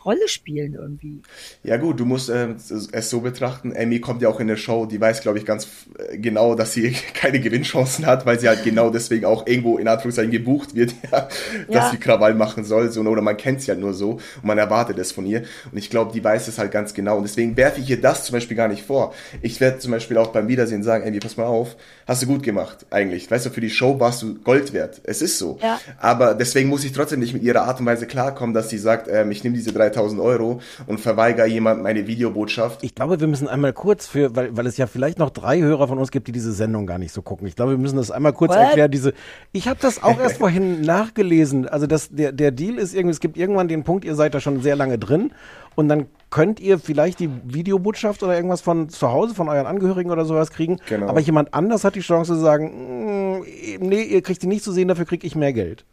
Rolle spielen irgendwie. Ja gut, du musst äh, es so betrachten, Amy kommt ja auch in der Show, die weiß, glaube ich, ganz äh, genau, dass sie keine Gewinnchancen hat, weil sie halt genau deswegen auch irgendwo in Anführungszeichen gebucht wird, ja, dass Ja. sie Krawall machen soll, so, oder man kennt sie halt nur so und man erwartet es von ihr und ich glaube, die weiß es halt ganz genau und deswegen werfe ich ihr das zum Beispiel gar nicht vor. Ich werde zum Beispiel auch beim Wiedersehen sagen, Amy, pass mal auf, hast du gut gemacht, eigentlich. Weißt du, für die Show warst du Gold wert. Es ist so. Ja. Aber deswegen muss ich trotzdem nicht mit ihrer Art und Weise klarkommen, dass sie sagt, ähm, ich nehme diese 3000 Euro und verweigere jemand meine Videobotschaft. Ich glaube, wir müssen einmal kurz für, weil, weil es ja vielleicht noch drei Hörer von uns gibt, die diese Sendung gar nicht so gucken. Ich glaube, wir müssen das einmal kurz What? erklären. Diese, ich habe das auch erst vorhin nachgelesen. Also das, der, der Deal ist irgendwie, es gibt irgendwann den Punkt, ihr seid da schon sehr lange drin und dann könnt ihr vielleicht die Videobotschaft oder irgendwas von zu Hause, von euren Angehörigen oder sowas kriegen. Genau. Aber jemand anders hat die Chance zu sagen, "Mm, nee, ihr kriegt die nicht zu sehen, dafür kriege ich mehr Geld.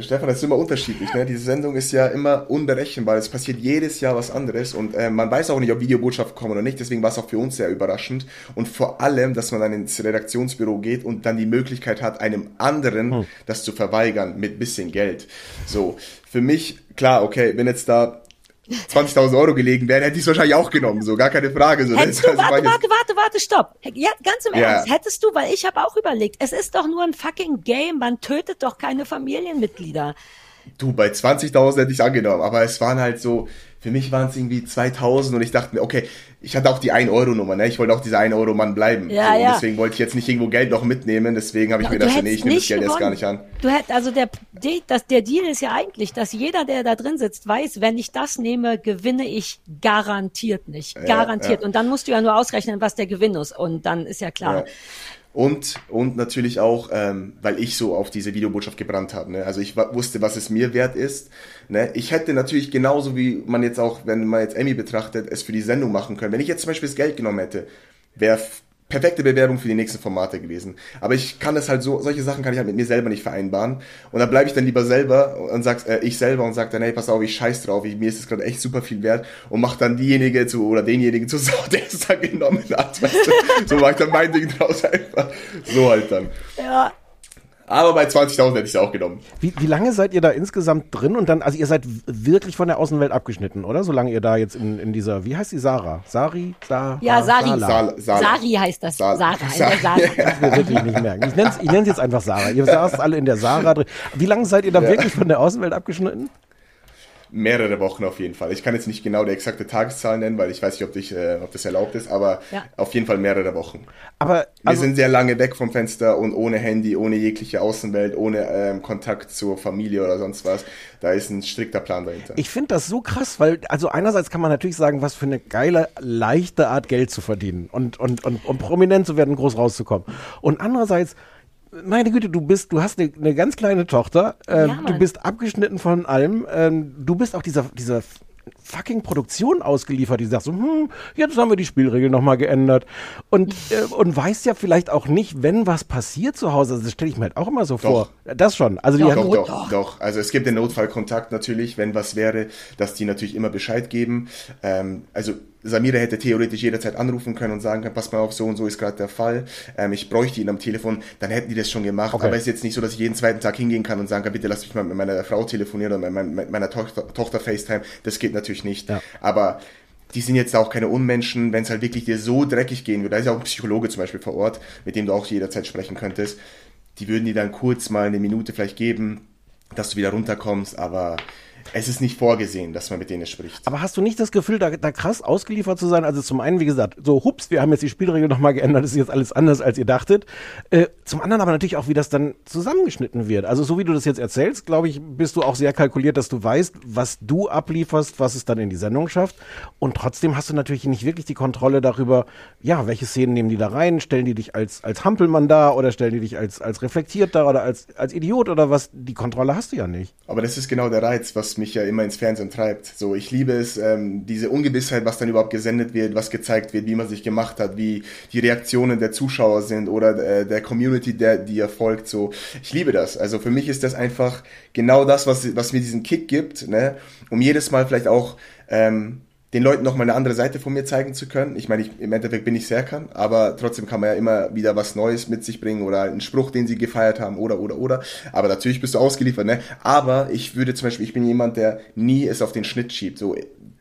Stefan, das ist immer unterschiedlich. Ne? Diese Sendung ist ja immer unberechenbar. Es passiert jedes Jahr was anderes und äh, man weiß auch nicht, ob Videobotschaften kommen oder nicht. Deswegen war es auch für uns sehr überraschend. Und vor allem, dass man dann ins Redaktionsbüro geht und dann die Möglichkeit hat, einem anderen das zu verweigern mit bisschen Geld. So, für mich, klar, okay, wenn jetzt da 20.000 Euro gelegen wären, hätte ich es wahrscheinlich auch genommen. So, gar keine Frage. So, Hättest Das- du, also war warte, warte, warte, warte, stopp. Ja, ganz im Ja. Ernst, hättest du, weil ich habe auch überlegt, es ist doch nur ein fucking Game, man tötet doch keine Familienmitglieder. Du, bei 20.000 hätte ich angenommen, aber es waren halt so, für mich waren es irgendwie 2.000 und ich dachte mir, okay, ich hatte auch die 1-Euro-Nummer, ne? Ich wollte auch dieser 1-Euro-Mann bleiben. Ja, so, und ja. Deswegen wollte ich jetzt nicht irgendwo Geld noch mitnehmen, deswegen habe ich mir Du gedacht, nee, ich nehme das Geld erst gar gewonnen. nicht an. Du hätt, also der, de- das, der Deal ist ja eigentlich, dass jeder, der da drin sitzt, weiß, wenn ich das nehme, gewinne ich garantiert nicht. Garantiert. ja. Und dann musst du ja nur ausrechnen, was der Gewinn ist. Und dann ist ja klar. Und, und natürlich auch, ähm, weil ich so auf diese Videobotschaft gebrannt habe. Ne? Also ich wusste, was es mir wert ist. Ne? Ich hätte natürlich genauso wie man jetzt auch, wenn man jetzt Emmy betrachtet, es für die Sendung machen können. Wenn ich jetzt zum Beispiel das Geld genommen hätte, wäre perfekte Bewerbung für die nächsten Formate gewesen. Aber ich kann das halt so, solche Sachen kann ich halt mit mir selber nicht vereinbaren. Und da bleibe ich dann lieber selber und sag's, äh, ich selber und sag dann, hey, pass auf, ich scheiß drauf, ich, mir ist das gerade echt super viel wert und mach dann diejenige zu oder denjenigen zu Sau, der es dann genommen hat. Weißt du? So mach ich dann mein Ding draus einfach. So halt dann. Ja. Aber bei 20.000 hätte ich es auch genommen. Wie, wie lange seid ihr da insgesamt drin und dann, also ihr seid wirklich von der Außenwelt abgeschnitten, oder? Solange ihr da jetzt in, in dieser, wie heißt die Sarah? Sari? Sa Ja, Sari. Sala. Sal- Sal- Sari heißt das. Sal- Sarah. Sal- Sarah. Das wir wirklich nicht merken. Ich nenne es jetzt einfach Sarah. Ihr saßt alle in der Sarah drin. Wie lange seid ihr da wirklich von der Außenwelt abgeschnitten? Mehrere Wochen auf jeden Fall. Ich kann jetzt nicht genau die exakte Tageszahl nennen, weil ich weiß nicht, ob, dich, äh, ob das erlaubt ist, aber Ja. auf jeden Fall mehrere Wochen. Aber Wir also, sind sehr lange weg vom Fenster und ohne Handy, ohne jegliche Außenwelt, ohne ähm, Kontakt zur Familie oder sonst was. Da ist ein strikter Plan dahinter. ich finde das so krass, weil, also einerseits kann man natürlich sagen, was für eine geile, leichte Art Geld zu verdienen und, und, und, und prominent zu werden, groß rauszukommen. Und andererseits, meine Güte, du bist, du hast eine, eine ganz kleine Tochter, äh, Ja, du bist abgeschnitten von allem, ähm, du bist auch dieser, dieser fucking Produktion ausgeliefert, die sagt so, hm, jetzt haben wir die Spielregeln nochmal geändert und, äh, und weißt ja vielleicht auch nicht, wenn was passiert zu Hause, das stelle ich mir halt auch immer so vor. Das schon. Also die Doch, haben, doch, doch, doch. Also es gibt den Notfallkontakt natürlich, wenn was wäre, dass die natürlich immer Bescheid geben. Ähm, also Samira hätte theoretisch jederzeit anrufen können und sagen können, pass mal auf, so und so ist gerade der Fall. Ähm, ich bräuchte ihn am Telefon, dann hätten die das schon gemacht. Okay. Aber es ist jetzt nicht so, dass ich jeden zweiten Tag hingehen kann und sagen kann, bitte lass mich mal mit meiner Frau telefonieren oder mit, mit meiner Tochter, Tochter FaceTime. Das geht natürlich nicht. Ja. Aber die sind jetzt auch keine Unmenschen, wenn es halt wirklich dir so dreckig gehen würde. Da ist ja auch ein Psychologe zum Beispiel vor Ort, mit dem du auch jederzeit sprechen könntest. Die würden dir dann kurz mal eine Minute vielleicht geben, dass du wieder runterkommst, aber es ist nicht vorgesehen, dass man mit denen spricht. Aber hast du nicht das Gefühl, da, da krass ausgeliefert zu sein? Also zum einen, wie gesagt, so hups, wir haben jetzt die Spielregel nochmal geändert, das ist jetzt alles anders, als ihr dachtet. Äh, zum anderen aber natürlich auch, wie das dann zusammengeschnitten wird. Also so wie du das jetzt erzählst, glaube ich, bist du auch sehr kalkuliert, dass du weißt, was du ablieferst, was es dann in die Sendung schafft. Und trotzdem hast du natürlich nicht wirklich die Kontrolle darüber, ja, welche Szenen nehmen die da rein? Stellen die dich als, als Hampelmann da oder stellen die dich als, als reflektiert da oder als, als Idiot oder was? Die Kontrolle hast du ja nicht. Aber das ist genau der Reiz, was mich ja immer ins Fernsehen treibt. So, ich liebe es, ähm, diese Ungewissheit, was dann überhaupt gesendet wird, was gezeigt wird, wie man sich gemacht hat, wie die Reaktionen der Zuschauer sind oder äh, der Community, der die erfolgt. So, ich liebe das. Also für mich ist das einfach genau das, was was mir diesen Kick gibt, ne, um jedes Mal vielleicht auch ähm, den Leuten noch mal eine andere Seite von mir zeigen zu können. Ich meine, ich, im Endeffekt bin ich Serkan, aber trotzdem kann man ja immer wieder was Neues mit sich bringen oder einen Spruch, den sie gefeiert haben oder, oder, oder. Aber natürlich bist du ausgeliefert, ne? Aber ich würde zum Beispiel, ich bin jemand, der nie es auf den Schnitt schiebt. So,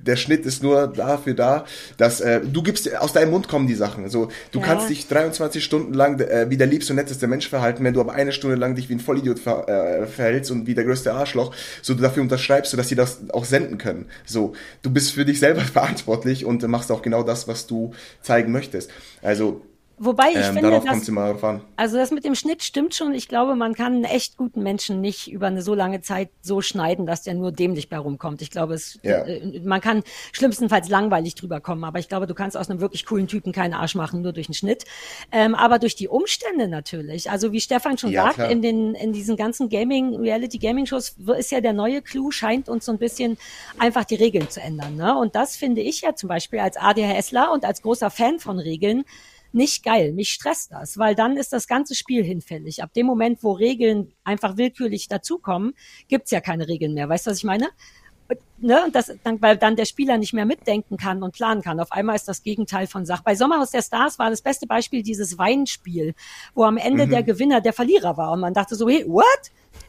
der Schnitt ist nur dafür da, dass äh, du gibst, aus deinem Mund kommen die Sachen. So, du Ja. kannst dich 23 Stunden lang äh, wie der liebste und netteste Mensch verhalten, wenn du aber eine Stunde lang dich wie ein Vollidiot ver, äh, verhältst und wie der größte Arschloch, so du dafür unterschreibst du, dass sie das auch senden können. So, du bist für dich selber verantwortlich und machst auch genau das, was du zeigen möchtest. Also Wobei ich ähm, finde, darauf dass immer drauf an. Also das mit dem Schnitt stimmt schon. Ich glaube, man kann einen echt guten Menschen nicht über eine so lange Zeit so schneiden, dass der nur dämlich bei rumkommt. Ich glaube, es, Ja. äh, man kann schlimmstenfalls langweilig drüber kommen, aber ich glaube, du kannst aus einem wirklich coolen Typen keinen Arsch machen, nur durch einen Schnitt. Ähm, aber durch die Umstände natürlich. Also wie Stefan schon Ja, sagt, klar. in den in diesen ganzen Gaming, Reality Gaming Shows ist ja der neue Clou, scheint uns so ein bisschen einfach die Regeln zu ändern. Ne? Und das finde ich ja zum Beispiel als ADHSler und als großer Fan von Regeln nicht geil. Mich stresst das, weil dann ist das ganze Spiel hinfällig. Ab dem Moment, wo Regeln einfach willkürlich dazukommen, gibt's ja keine Regeln mehr. Weißt du, was ich meine? Und, ne, und das, dann, weil dann der Spieler nicht mehr mitdenken kann und planen kann. Auf einmal ist das Gegenteil von Sach. Bei Sommerhaus der Stars war das beste Beispiel dieses Weinspiel, wo am Ende der Gewinner der Verlierer war. Und man dachte so, hey, what?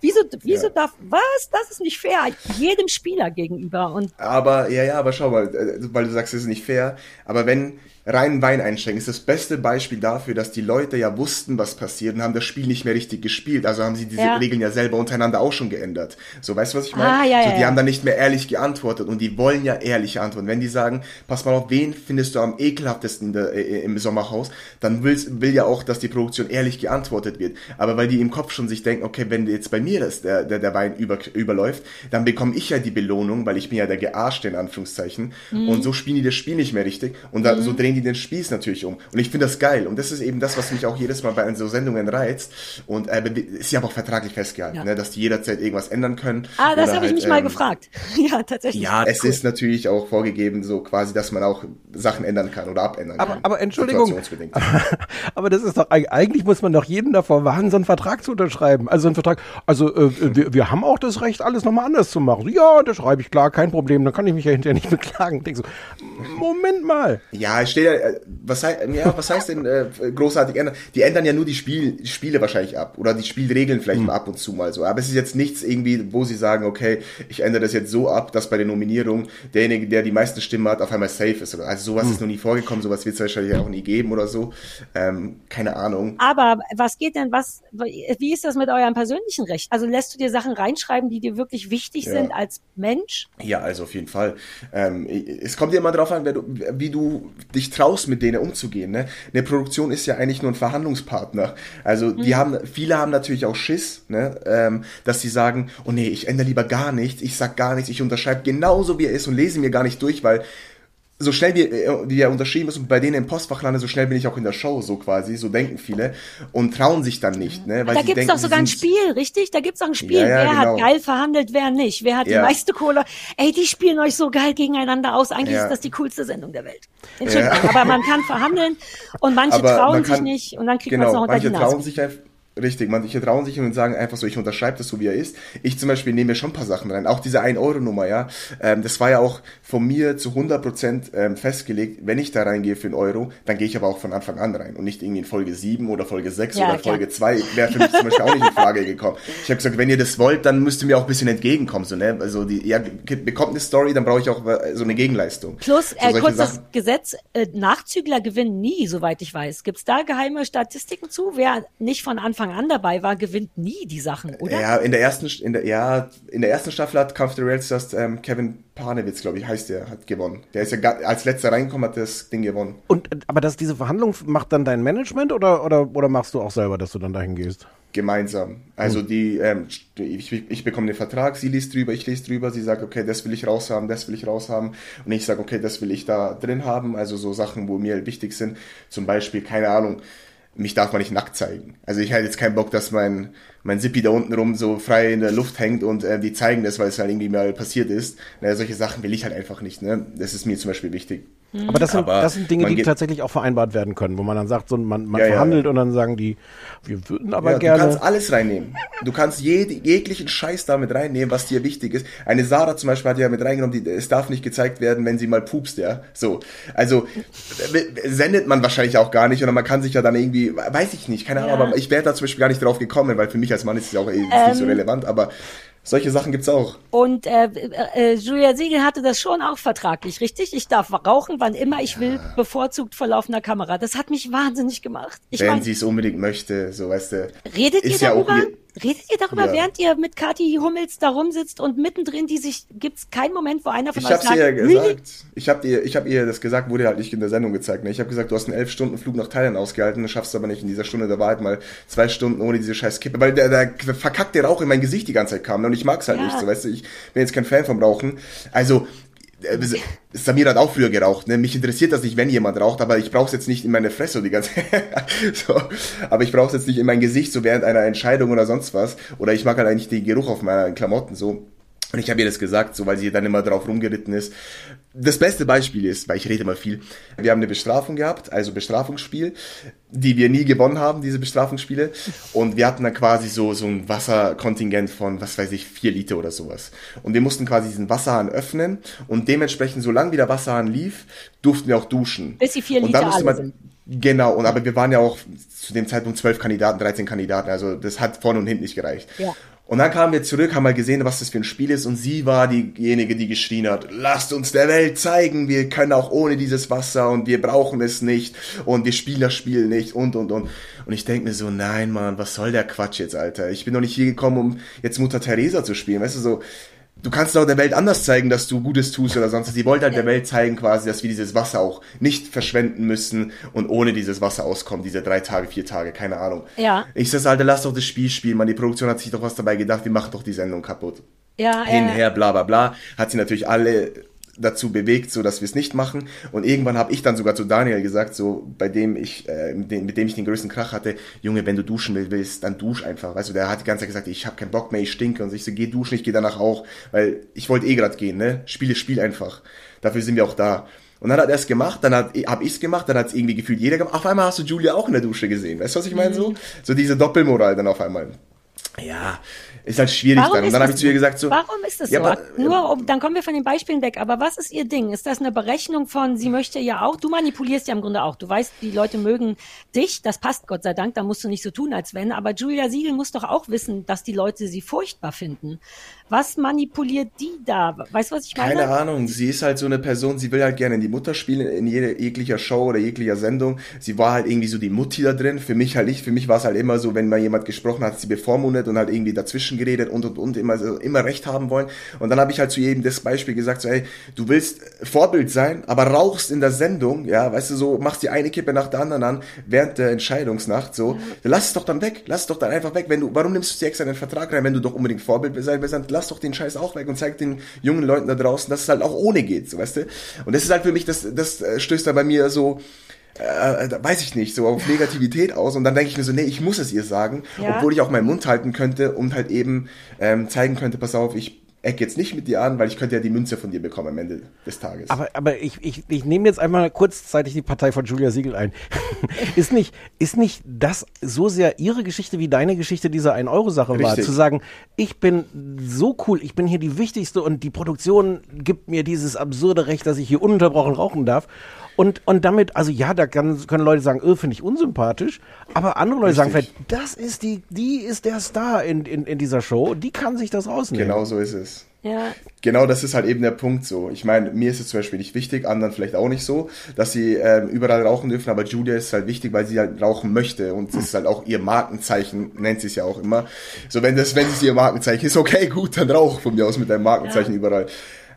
Wieso, wieso Ja. darf, was? Das ist nicht fair. Jedem Spieler gegenüber. Und Aber, ja, ja, aber schau mal, äh, weil du sagst, es ist nicht fair, aber wenn rein Wein einschenken, ist das beste Beispiel dafür, dass die Leute ja wussten, was passiert und haben das Spiel nicht mehr richtig gespielt. Also haben sie diese Ja. Regeln ja selber untereinander auch schon geändert. So, weißt du, was ich meine? Ah, ja, so, die ja. haben dann nicht mehr ehrlich geantwortet und die wollen ja ehrliche Antworten. Wenn die sagen, pass mal auf, wen findest du am ekelhaftesten in der, äh, im Sommerhaus, dann will's, will ja auch, dass die Produktion ehrlich geantwortet wird. Aber weil die im Kopf schon sich denken, okay, wenn jetzt bei mir das, der, der, der Wein über, überläuft, dann bekomme ich ja die Belohnung, weil ich bin ja der Gearschte in Anführungszeichen. Mhm. Und so spielen die das Spiel nicht mehr richtig. Und da, so drehen die den Spieß natürlich um. Und ich finde das geil. Und das ist eben das, was mich auch jedes Mal bei so Sendungen reizt. Und äh, ist ja aber auch vertraglich festgehalten, Ja. ne, dass die jederzeit irgendwas ändern können. ah, das habe ich halt, mich mal ähm, gefragt. ja, tatsächlich. Ja, es Cool. ist natürlich auch vorgegeben, so quasi, dass man auch Sachen ändern kann oder abändern Aber, kann. aber Entschuldigung, aber das ist doch, eig- eigentlich muss man doch jeden davor warnen, so einen Vertrag zu unterschreiben. Also einen Vertrag, also äh, wir, wir haben auch das Recht, alles nochmal anders zu machen. Ja, unterschreibe ich, klar, kein Problem, dann kann ich mich ja hinterher nicht beklagen. Denk so, Moment mal. Ja, stell will, äh, was, heißt, ja, was heißt denn äh, großartig ändern? Die ändern ja nur die, Spiel, die Spiele wahrscheinlich ab oder die Spielregeln vielleicht Hm. mal ab und zu mal so. Aber es ist jetzt nichts irgendwie, wo sie sagen, okay, ich ändere das jetzt so ab, dass bei der Nominierung derjenige, der die meisten Stimmen hat, auf einmal safe ist. Oder, also sowas ist noch nie vorgekommen, sowas wird es wahrscheinlich auch nie geben oder so. Ähm, keine Ahnung. Aber was geht denn, was, wie ist das mit eurem persönlichen Recht? Also lässt du dir Sachen reinschreiben, die dir wirklich wichtig Ja. sind als Mensch? Ja, also auf jeden Fall. Ähm, es kommt ja immer darauf an, wer du, wie du dich traust, mit denen umzugehen. Ne? Eine Produktion ist ja eigentlich nur ein Verhandlungspartner. Also die haben, viele haben natürlich auch Schiss, ne? ähm, dass sie sagen, oh nee, ich ändere lieber gar nichts, ich sag gar nichts, ich unterschreibe genauso wie er ist und lese mir gar nicht durch, weil so schnell wie, äh, wie er unterschrieben ist und bei denen im Postfach landet, so schnell bin ich auch in der Show, so quasi, so denken viele und trauen sich dann nicht. Ne? Weil da gibt's denken, doch sogar ein Spiel, richtig? Da gibt's auch ein Spiel. Ja, ja, wer hat genau. geil verhandelt, wer nicht? Wer hat Ja. die meiste Kohle? Ey, die spielen euch so geil gegeneinander aus. Eigentlich ist das die coolste Sendung der Welt. Entschuldigung, aber man kann verhandeln und manche Aber trauen sich kann- nicht und dann kriegt genau, man es noch unter manche die Nase. trauen sich einfach, richtig, manche trauen sich und sagen einfach so, ich unterschreibe das so, wie er ist. Ich zum Beispiel nehme mir schon ein paar Sachen rein. Auch diese 1-Euro-Nummer, ja, ähm, das war ja auch von mir zu 100% ähm, festgelegt, wenn ich da reingehe für einen Euro, dann gehe ich aber auch von Anfang an rein und nicht irgendwie in Folge 7 oder Folge 6 Ja, oder klar. Folge 2, wäre für mich zum Beispiel auch nicht in Frage gekommen. Ich habe gesagt, wenn ihr das wollt, dann müsst ihr mir auch ein bisschen entgegenkommen, so, ne, also die, ja, bekommt eine Story, dann brauche ich auch äh, so eine Gegenleistung. Plus, so äh, solche kurz das Sachen. Gesetz, äh, Nachzügler gewinnen nie, soweit ich weiß. Gibt's da geheime Statistiken zu? Wer nicht von Anfang an dabei war, gewinnt nie die Sachen, oder? Ja, in der ersten, in der, ja, in der ersten Staffel hat Kampf der Realstars ähm, Kevin Panewitz, glaube ich, heißt der, hat gewonnen. Der ist ja als letzter reingekommen, hat das Ding gewonnen. Und, aber das, diese Verhandlung macht dann dein Management oder, oder, oder machst du auch selber, dass du dann dahin gehst? Gemeinsam. Also die, ähm, ich, ich bekomme den Vertrag, sie liest drüber, ich lese drüber, sie sagt, okay, das will ich raushaben, das will ich raushaben. Und ich sage, okay, das will ich da drin haben. Also so Sachen, wo mir wichtig sind. Zum Beispiel, keine Ahnung, mich darf man nicht nackt zeigen. Also ich hätte jetzt keinen Bock, dass mein, mein Zippi da unten rum so frei in der Luft hängt und äh, die zeigen das, weil es halt irgendwie mal passiert ist. Naja, solche Sachen will ich halt einfach nicht. Ne? Das ist mir zum Beispiel wichtig. Aber das sind, Aber das sind Dinge, die tatsächlich auch vereinbart werden können, wo man dann sagt, so, man, man Ja, ja. verhandelt und dann sagen die, wir würden aber Ja, gerne. Du kannst alles reinnehmen. Du kannst jede, jeglichen Scheiß damit reinnehmen, was dir wichtig ist. Eine Sarah zum Beispiel hat ja mit reingenommen, die, es darf nicht gezeigt werden, wenn sie mal pupst, ja. So. Also, sendet man wahrscheinlich auch gar nicht oder man kann sich ja dann irgendwie, weiß ich nicht, keine Ahnung, Ja. aber ich wäre da zum Beispiel gar nicht drauf gekommen, weil für mich als Mann ist es ja auch eh nicht Ähm. so relevant, aber solche Sachen gibt's auch. Und äh, äh, Julia Siegel hatte das schon auch vertraglich, richtig? Ich darf rauchen, wann immer ich will, bevorzugt vor laufender Kamera. Das hat mich wahnsinnig gemacht. Ich wenn sie es unbedingt möchte, so weißt du. redet ihr ja auch darüber? ihr- Redet ihr darüber, Ja. während ihr mit Kathi Hummels da rumsitzt und mittendrin die sich gibt's keinen Moment, wo einer von Ich euch hab's sagt, ihr ja really? gesagt. Ich hab ihr, ich hab ihr das gesagt, wurde halt nicht in der Sendung gezeigt. Ne? Ich habe gesagt, du hast einen elf Stunden Flug nach Thailand ausgehalten, das schaffst du aber nicht in dieser Stunde der Wahrheit mal zwei Stunden ohne diese scheiß Kippe, weil der, der verkackte Rauch in mein Gesicht die ganze Zeit kam ne? und ich mag's halt Ja. nicht. So, weißt du, ich bin jetzt kein Fan vom Rauchen. Also Samir hat auch früher geraucht. Ne? Mich interessiert das nicht, wenn jemand raucht, aber ich brauche es jetzt nicht in meine Fresse die ganze so. Aber ich brauche es jetzt nicht in mein Gesicht, so während einer Entscheidung oder sonst was. Oder ich mag halt eigentlich den Geruch auf meinen Klamotten so. Und ich habe ihr das gesagt, so weil sie dann immer drauf rumgeritten ist. Das beste Beispiel ist, weil ich rede immer viel, wir haben eine Bestrafung gehabt, also Bestrafungsspiel, die wir nie gewonnen haben, diese Bestrafungsspiele. Und wir hatten dann quasi so, so ein Wasserkontingent von, was weiß ich, vier Liter oder sowas. Und wir mussten quasi diesen Wasserhahn öffnen und dementsprechend, solange wie der Wasserhahn lief, durften wir auch duschen. Bis die vier Und Liter dann musste man, sind. Genau, und aber wir waren ja auch zu dem Zeitpunkt zwölf Kandidaten, 13 Kandidaten, also das hat vorne und hinten nicht gereicht. Ja. Und dann kamen wir zurück, haben mal gesehen, was das für ein Spiel ist und sie war diejenige, die geschrien hat, lasst uns der Welt zeigen, wir können auch ohne dieses Wasser und wir brauchen es nicht und wir spielen das Spiel nicht und und und. Und ich denke mir so, nein Mann, was soll der Quatsch jetzt, Alter? Ich bin doch nicht hier gekommen, um jetzt Mutter Teresa zu spielen, weißt du so. Du kannst doch der Welt anders zeigen, dass du Gutes tust oder sonst was. Sie wollte halt der Welt zeigen quasi, dass wir dieses Wasser auch nicht verschwenden müssen und ohne dieses Wasser auskommen, diese drei Tage, vier Tage, keine Ahnung. Ja. Ich sag, Alter, lass doch das Spiel spielen, man. Die Produktion hat sich doch was dabei gedacht, wir machen doch die Sendung kaputt. Ja, Hin, äh, her, bla bla bla. Hat sie natürlich alle dazu bewegt, so dass wir es nicht machen. Und irgendwann habe ich dann sogar zu Daniel gesagt, so bei dem ich, äh, mit, dem, mit dem ich den größten Krach hatte, Junge, wenn du duschen willst, dann dusch einfach. Weißt du, der hat die ganze Zeit gesagt, ich habe keinen Bock mehr, ich stinke. Und ich so, geh duschen, ich gehe danach auch, weil ich wollte eh grad gehen, ne? Spiele, spiel einfach. Dafür sind wir auch da. Und dann hat er es gemacht, dann hat, hab ich es gemacht, dann hat es irgendwie gefühlt jeder gemacht. Auf einmal hast du Julia auch in der Dusche gesehen. Weißt du, was ich meine? So, so diese Doppelmoral dann auf einmal. ja, ist halt schwierig Warum dann. Und dann habe ich zu ihr gesagt so. Warum ist das ja, so? aber, Nur, um, dann kommen wir von den Beispielen weg. Aber was ist ihr Ding? Ist das eine Berechnung von, sie möchte ja auch, du manipulierst ja im Grunde auch. Du weißt, die Leute mögen dich, das passt Gott sei Dank, da musst du nicht so tun, als wenn. Aber Julia Siegel muss doch auch wissen, dass die Leute sie furchtbar finden. Was manipuliert die da? Weißt du, was ich meine? Keine Ahnung, sie ist halt so eine Person, sie will halt gerne in die Mutter spielen, in jeder jeglicher Show oder jeglicher Sendung. Sie war halt irgendwie so die Mutti da drin, für mich halt nicht. Für mich war es halt immer so, wenn mal jemand gesprochen hat, sie bevormundet und halt irgendwie dazwischen geredet und und und immer, so, immer recht haben wollen. Und dann habe ich halt zu jedem das Beispiel gesagt, so, ey, du willst Vorbild sein, aber rauchst in der Sendung, ja, weißt du, so machst die eine Kippe nach der anderen an während der Entscheidungsnacht, so, dann lass es doch dann weg, lass es doch dann einfach weg. Wenn du, warum nimmst du sie extra in den Vertrag rein, wenn du doch unbedingt Vorbild sein willst, lass doch den Scheiß auch weg und zeig den jungen Leuten da draußen, dass es halt auch ohne geht, so, weißt du? Und das ist halt für mich, das, das äh, stößt da bei mir so, äh, weiß ich nicht, so auf Negativität aus und dann denke ich mir so, nee, ich muss es ihr sagen, Ja. obwohl ich auch meinen Mund halten könnte und halt eben ähm, zeigen könnte, pass auf, ich eck jetzt nicht mit dir an, weil ich könnte ja die Münze von dir bekommen am Ende des Tages. Aber, aber ich, ich, ich nehme jetzt einmal kurzzeitig die Partei von Julia Siegel ein. ist, nicht, ist nicht das so sehr ihre Geschichte wie deine Geschichte dieser 1-Euro-Sache war? Zu sagen, ich bin so cool, ich bin hier die Wichtigste und die Produktion gibt mir dieses absurde Recht, dass ich hier ununterbrochen rauchen darf. Und, und damit, also ja, da kann, können Leute sagen, öh, finde ich unsympathisch, aber andere Leute sagen Richtig. vielleicht, das ist die, die ist der Star in, in, in dieser Show, die kann sich das rausnehmen. genau so ist es. Ja. Genau, das ist halt eben der Punkt so. Ich meine, mir ist es zum Beispiel nicht wichtig, anderen vielleicht auch nicht so, dass sie ähm, überall rauchen dürfen, aber Julia ist halt wichtig, weil sie halt rauchen möchte und das ist halt auch ihr Markenzeichen, nennt sie es ja auch immer. So, wenn das, wenn es ihr Markenzeichen ist, okay, gut, dann rauch von mir aus mit deinem Markenzeichen überall.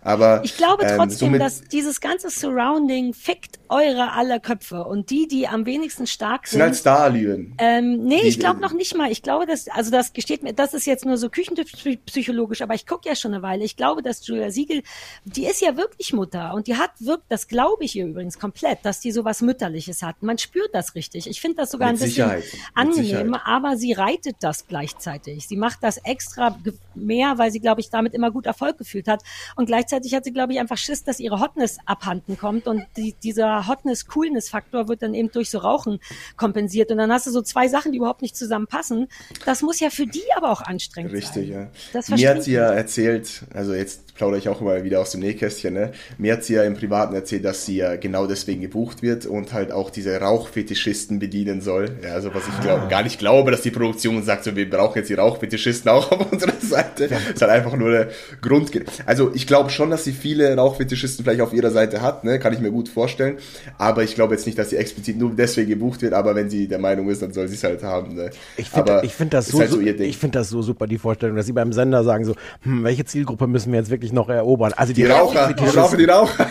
Aber Ich glaube ähm, trotzdem, somit- dass dieses ganze Surrounding fickt eure aller Köpfe und die, die am wenigsten stark sind halt sind. Starallüren. Ähm, nee, Die- ich glaube noch nicht mal. Ich glaube, dass, also das gesteht mir, das ist jetzt nur so küchenpsychologisch, aber ich gucke ja schon eine Weile. Ich glaube, dass Julia Siegel, die ist ja wirklich Mutter und die hat wirkt, das glaube ich ihr übrigens komplett, dass die sowas Mütterliches hat. Man spürt das richtig. Ich finde das sogar Mit ein bisschen Sicherheit, angenehm, aber sie reitet das gleichzeitig. Sie macht das extra mehr, weil sie, glaube ich, damit immer gut Erfolg gefühlt hat. Und gleichzeitig hat sie, glaube ich, einfach Schiss, dass ihre Hotness abhanden kommt und die, dieser Hotness-Coolness-Faktor wird dann eben durch so Rauchen kompensiert. Und dann hast du so zwei Sachen, die überhaupt nicht zusammenpassen. Das muss ja für die aber auch anstrengend Richtig, sein. ja. Das Mir hat sie ja erzählt, also jetzt plaudere ich auch mal wieder aus dem Nähkästchen, ne? Mir hat sie ja im Privaten erzählt, dass sie ja genau deswegen gebucht wird und halt auch diese Rauchfetischisten bedienen soll. Ja, also was ich glaub, gar nicht glaube, dass die Produktion sagt, so, wir brauchen jetzt die Rauchfetischisten auch auf unserer Seite. ist halt einfach nur der Grund. Also ich glaube schon, dass sie viele Rauchfetischisten vielleicht auf ihrer Seite hat, ne? Kann ich mir gut vorstellen. Aber ich glaube jetzt nicht, dass sie explizit nur deswegen gebucht wird, aber wenn sie der Meinung ist, dann soll sie es halt haben. Ne? Ich finde ich find das, so, halt so ich find das so super, die Vorstellung, dass sie beim Sender sagen so, hm, welche Zielgruppe müssen wir jetzt wirklich noch erobern? Also die, Die Raucher, die Raucher, die Raucher.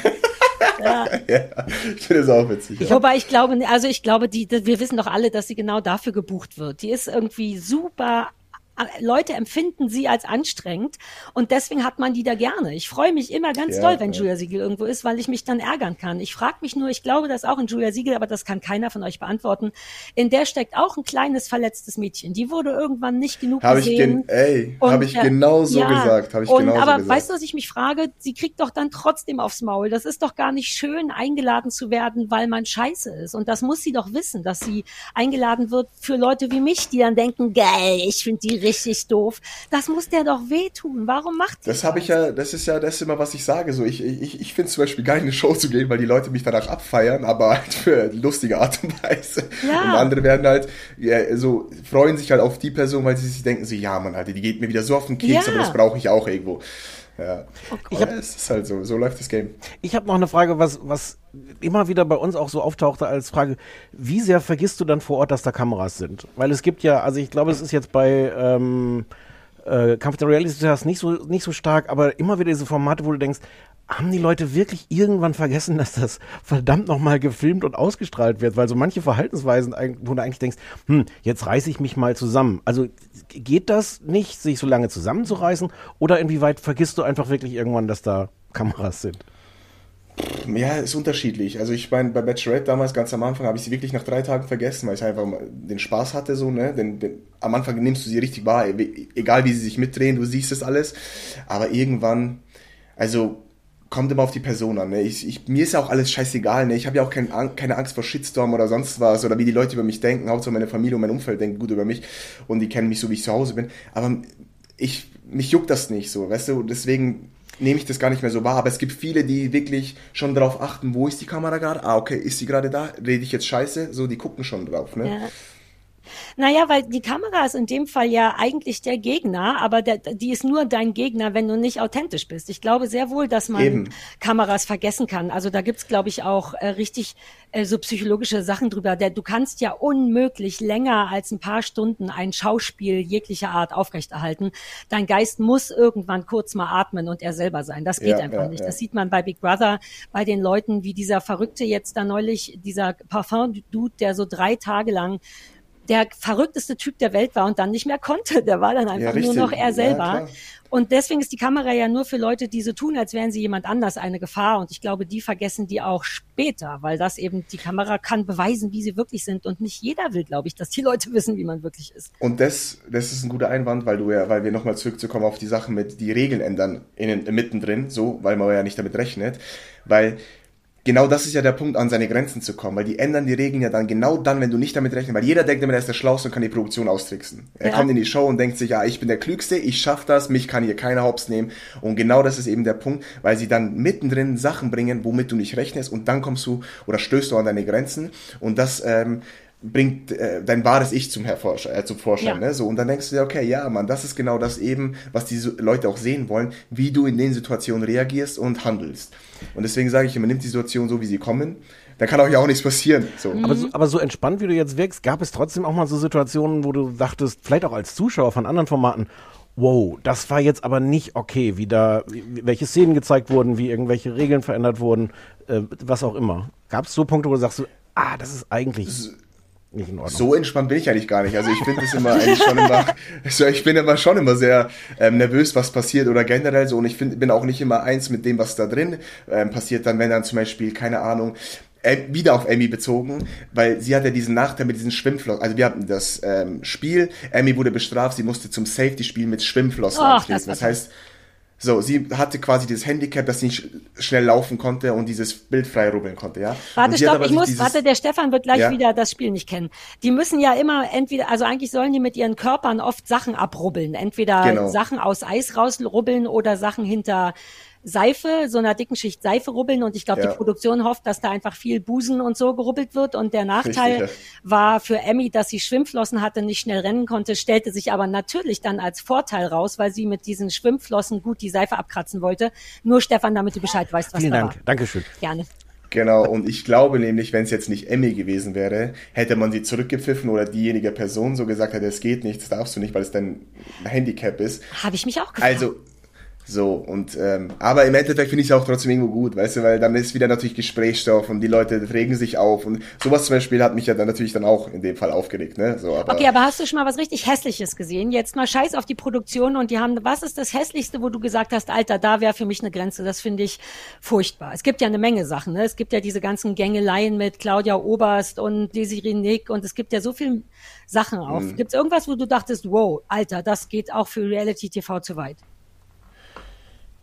Ja. ja, ich finde es auch witzig. ja. Wobei ich glaube, also ich glaube, die, wir wissen doch alle, dass sie genau dafür gebucht wird. Die ist irgendwie super. Leute empfinden sie als anstrengend und deswegen hat man die da gerne. Ich freue mich immer ganz Ja, doll, wenn ja. Julia Siegel irgendwo ist, weil ich mich dann ärgern kann. Ich frage mich nur, ich glaube das auch in Julia Siegel, aber das kann keiner von euch beantworten. In der steckt auch ein kleines verletztes Mädchen. Die wurde irgendwann nicht genug Habe ich, gesehen. gen ey, hab ich äh, genau so ja, gesagt. Habe ich und, genau aber gesagt. weißt du, was ich mich frage? Sie kriegt doch dann trotzdem aufs Maul. Das ist doch gar nicht schön, eingeladen zu werden, weil man scheiße ist. Und das muss sie doch wissen, dass sie eingeladen wird für Leute wie mich, die dann denken, geil, ich finde die richtig doof. Das muss der doch wehtun. Warum macht die das habe ich ja, das ist ja das ist immer, was ich sage. So, ich, ich, ich finde zum Beispiel geil, in eine Show zu gehen, weil die Leute mich danach abfeiern, aber halt für lustige Art und Weise. Ja. Und andere werden halt ja, so freuen sich halt auf die Person, weil sie sich denken, so, ja, man, Alter, die geht mir wieder so auf den Keks, Ja. aber das brauche ich auch irgendwo. Ja. Ich ja, hab- es ist halt so, so läuft das Game. Ich habe noch eine Frage, was, was immer wieder bei uns auch so auftauchte als Frage, wie sehr vergisst du dann vor Ort, dass da Kameras sind? Weil es gibt ja, also ich glaube, es ist jetzt bei ähm, äh, Kampf der Reality Stars nicht so, nicht so stark, aber immer wieder diese Formate, wo du denkst, haben die Leute wirklich irgendwann vergessen, dass das verdammt nochmal gefilmt und ausgestrahlt wird? Weil so manche Verhaltensweisen, wo du eigentlich denkst, hm, jetzt reiße ich mich mal zusammen. Also geht das nicht, sich so lange zusammenzureißen? Oder inwieweit vergisst du einfach wirklich irgendwann, dass da Kameras sind? Ja, ist unterschiedlich. Also ich meine, bei Bachelorette damals ganz am Anfang habe ich sie wirklich nach drei Tagen vergessen, weil ich einfach den Spaß hatte so, ne? Den, den, am Anfang nimmst du sie richtig wahr, e- egal wie sie sich mitdrehen, du siehst das alles. Aber irgendwann, also kommt immer auf die Person an. Ne? Ich, ich, mir ist ja auch alles scheißegal. Ne? Ich habe ja auch kein, keine Angst vor Shitstorm oder sonst was oder wie die Leute über mich denken. Hauptsache meine Familie und mein Umfeld denken gut über mich und die kennen mich so, wie ich zu Hause bin. Aber ich, mich juckt das nicht so, weißt du? Deswegen nehme ich das gar nicht mehr so wahr. Aber es gibt viele, die wirklich schon darauf achten, wo ist die Kamera gerade? Ah, okay, ist sie gerade da? Rede ich jetzt scheiße? So, die gucken schon drauf. Ne? Ja. Naja, weil die Kamera ist in dem Fall ja eigentlich der Gegner, aber der, die ist nur dein Gegner, wenn du nicht authentisch bist. Ich glaube sehr wohl, dass man Eben. Kameras vergessen kann. Also da gibt's glaube ich, auch äh, richtig äh, so psychologische Sachen drüber. Der, du kannst ja unmöglich länger als ein paar Stunden ein Schauspiel jeglicher Art aufrechterhalten. Dein Geist muss irgendwann kurz mal atmen und er selber sein. Das geht ja, einfach ja, nicht. Ja. Das sieht man bei Big Brother, bei den Leuten, wie dieser Verrückte jetzt da neulich, dieser Parfum-Dude, der so drei Tage lang der verrückteste Typ der Welt war und dann nicht mehr konnte. Der war dann einfach ja, nur noch er selber. Ja, und deswegen ist die Kamera ja nur für Leute, die so tun, als wären sie jemand anders eine Gefahr. Und ich glaube, die vergessen die auch später, weil das eben, die Kamera kann beweisen, wie sie wirklich sind. Und nicht jeder will, glaube ich, dass die Leute wissen, wie man wirklich ist. Und das, das ist ein guter Einwand, weil du ja, weil wir nochmal zurückzukommen auf die Sachen mit die Regeln ändern innen, mittendrin, so, weil man ja nicht damit rechnet. Weil genau das ist ja der Punkt, an seine Grenzen zu kommen, weil die ändern die Regeln ja dann genau dann, wenn du nicht damit rechnest, weil jeder denkt immer, er ist der Schlauste und kann die Produktion austricksen. Er ja. kommt in die Show und denkt sich, ja, ich bin der Klügste, ich schaff das, mich kann hier keiner hops nehmen und genau das ist eben der Punkt, weil sie dann mittendrin Sachen bringen, womit du nicht rechnest und dann kommst du oder stößt du an deine Grenzen und das ähm, bringt äh, dein wahres Ich zum, Hervorschein, äh, zum Vorschein. Ja. Ne? So, und dann denkst du dir, okay, ja, Mann, das ist genau das eben, was diese Leute auch sehen wollen, wie du in den Situationen reagierst und handelst. Und deswegen sage ich immer, nimm die Situation so, wie sie kommen. Da kann auch ja auch nichts passieren. So. Aber, so, aber so entspannt, wie du jetzt wirkst, gab es trotzdem auch mal so Situationen, wo du dachtest, vielleicht auch als Zuschauer von anderen Formaten, wow, das war jetzt aber nicht okay, wie da, welche Szenen gezeigt wurden, wie irgendwelche Regeln verändert wurden, äh, was auch immer. Gab es so Punkte, wo du sagst, ah, das ist eigentlich nicht in Ordnung. So entspannt bin ich eigentlich gar nicht. Also ich finde es immer eigentlich schon immer, also ich bin immer schon immer sehr ähm, nervös, was passiert oder generell so. Und ich find, bin auch nicht immer eins mit dem, was da drin ähm, passiert. Dann, wenn dann zum Beispiel, keine Ahnung, wieder auf Amy bezogen, weil sie hat ja diesen Nachteil mit diesen Schwimmflossen. Also wir hatten das ähm, Spiel, Amy wurde bestraft, sie musste zum Safety-Spiel mit Schwimmflossen oh, antreten. Das, das heißt, so, sie hatte quasi dieses Handicap, dass sie nicht schnell laufen konnte und dieses Bild frei rubbeln konnte, ja. Warte, stopp, ich muss, dieses, warte, der Stefan wird gleich ja? wieder das Spiel nicht kennen. Die müssen ja immer entweder, also eigentlich sollen die mit ihren Körpern oft Sachen abrubbeln. Entweder genau. Sachen aus Eis rausrubbeln oder Sachen hinter Seife, so einer dicken Schicht Seife rubbeln und ich glaube, ja. die Produktion hofft, dass da einfach viel Busen und so gerubbelt wird und der Nachteil Richtig, ja. war für Emmy, dass sie Schwimmflossen hatte, nicht schnell rennen konnte, stellte sich aber natürlich dann als Vorteil raus, weil sie mit diesen Schwimmflossen gut die Seife abkratzen wollte. Nur Stefan, damit du Bescheid weißt, was Vielen da Dank. war. Dankeschön. Gerne. Genau, und ich glaube nämlich, wenn es jetzt nicht Emmy gewesen wäre, hätte man sie zurückgepfiffen oder diejenige Person so gesagt hätte, es geht nicht, das darfst du nicht, weil es dein Handicap ist. Habe ich mich auch gefragt. Also, so, und ähm, aber im Endeffekt finde ich es auch trotzdem irgendwo gut, weißt du, weil dann ist wieder natürlich Gesprächsstoff und die Leute regen sich auf und sowas zum Beispiel hat mich ja dann natürlich dann auch in dem Fall aufgeregt, ne? So, aber, okay, aber hast du schon mal was richtig Hässliches gesehen? Jetzt mal scheiß auf die Produktion und die haben, was ist das Hässlichste, wo du gesagt hast, Alter, da wäre für mich eine Grenze, das finde ich furchtbar. Es gibt ja eine Menge Sachen, ne? Es gibt ja diese ganzen Gängeleien mit Claudia Oberst und Desiree Nick und es gibt ja so viel Sachen auch. Hm. Gibt es irgendwas, wo du dachtest, wow, Alter, das geht auch für Reality TV zu weit?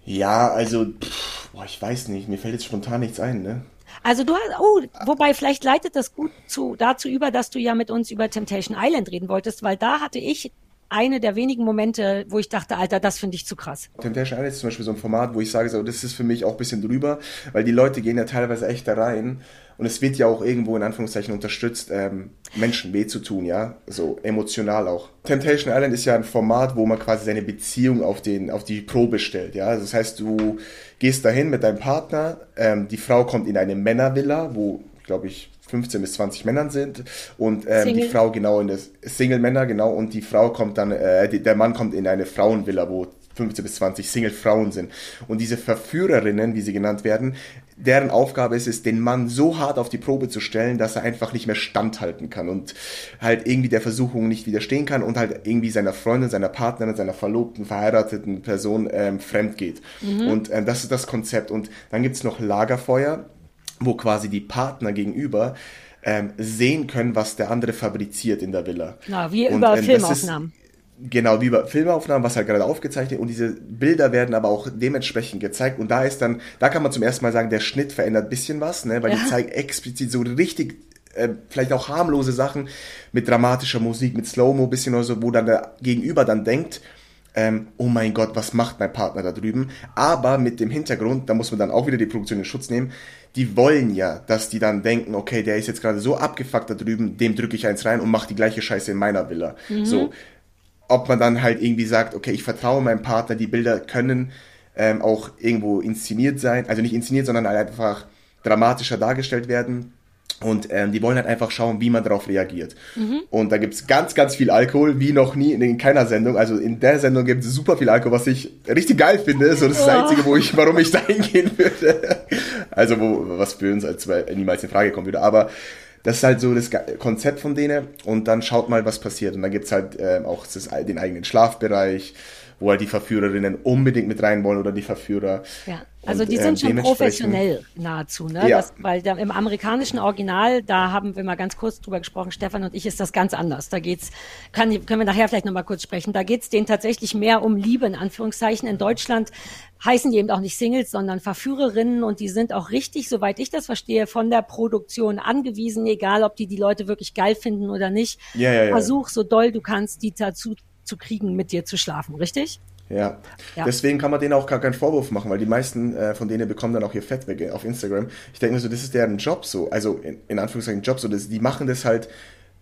Ja, also, pff, boah, ich weiß nicht, mir fällt jetzt spontan nichts ein, ne? Also du hast, oh, wobei vielleicht leitet das gut zu, dazu über, dass du ja mit uns über Temptation Island reden wolltest, weil da hatte ich eine der wenigen Momente, wo ich dachte, Alter, das finde ich zu krass. Temptation Island ist zum Beispiel so ein Format, wo ich sage, so, das ist für mich auch ein bisschen drüber, weil die Leute gehen ja teilweise echt da rein und es wird ja auch irgendwo in Anführungszeichen unterstützt, ähm, Menschen weh zu tun, ja, so emotional auch. Temptation Island ist ja ein Format, wo man quasi seine Beziehung auf den, auf die Probe stellt, ja. Das heißt, du gehst dahin mit deinem Partner, ähm, die Frau kommt in eine Männervilla, wo, glaube ich, 15 bis 20 Männern sind und ähm, die Frau genau in das Single Männer genau und die Frau kommt dann äh, die, der Mann kommt in eine Frauenvilla, wo 15 bis 20 Single-Frauen sind. Und diese Verführerinnen, wie sie genannt werden, deren Aufgabe ist es, den Mann so hart auf die Probe zu stellen, dass er einfach nicht mehr standhalten kann und halt irgendwie der Versuchung nicht widerstehen kann und halt irgendwie seiner Freundin, seiner Partnerin, seiner verlobten, verheirateten Person ähm, fremd geht. Mhm. Und ähm, das ist das Konzept. Und dann gibt's noch Lagerfeuer, wo quasi die Partner gegenüber ähm, sehen können, was der andere fabriziert in der Villa. Na, wie und, über ähm, Filmaufnahmen Genau, wie bei Filmaufnahmen, was halt gerade aufgezeichnet und diese Bilder werden aber auch dementsprechend gezeigt und da ist dann, da kann man zum ersten Mal sagen, der Schnitt verändert bisschen was, ne, weil Ja. die zeigen explizit so richtig, äh, vielleicht auch harmlose Sachen mit dramatischer Musik, mit Slow-Mo bisschen oder so, wo dann der Gegenüber dann denkt, ähm, oh mein Gott, was macht mein Partner da drüben? Aber mit dem Hintergrund, da muss man dann auch wieder die Produktion in Schutz nehmen, die wollen ja, dass die dann denken, okay, der ist jetzt gerade so abgefuckt da drüben, dem drücke ich eins rein und mach die gleiche Scheiße in meiner Villa. So, ob man dann halt irgendwie sagt, okay, ich vertraue meinem Partner, die Bilder können ähm, auch irgendwo inszeniert sein, also nicht inszeniert, sondern halt einfach dramatischer dargestellt werden. Und ähm, die wollen halt einfach schauen, wie man darauf reagiert. Und da gibt's ganz, ganz viel Alkohol, wie noch nie in, in keiner Sendung. Also in der Sendung gibt es super viel Alkohol, was ich richtig geil finde. So das ist das Einzige, wo ich, warum ich da hingehen würde. Also wo, was für uns als niemals in Frage kommen würde. Aber das ist halt so das Konzept von denen und dann schaut mal, was passiert. Und dann gibt's halt ähm, auch das, den eigenen Schlafbereich, wo halt die Verführerinnen unbedingt mit rein wollen oder die Verführer. Ja, also Und, die ähm, sind schon dementsprechend- professionell nahezu, ne? Ja. Das, weil da, im amerikanischen Original, da haben wir mal ganz kurz drüber gesprochen, Stefan und ich, ist das ganz anders. Da geht's, kann, können wir nachher vielleicht nochmal kurz sprechen. Da geht's denen tatsächlich mehr um Liebe, in Anführungszeichen. In Deutschland heißen die eben auch nicht Singles, sondern Verführerinnen und die sind auch richtig, soweit ich das verstehe, von der Produktion angewiesen, egal ob die die Leute wirklich geil finden oder nicht. Ja, ja, ja. Versuch so doll du kannst, die dazu zu kriegen, mit dir zu schlafen, richtig? Ja. Ja. deswegen kann man denen auch gar keinen Vorwurf machen, weil die meisten äh, von denen bekommen dann auch ihr Fett weg auf Instagram. Ich denke mir so, das ist deren Job so, also in, in Anführungszeichen Job so, das, die machen das halt,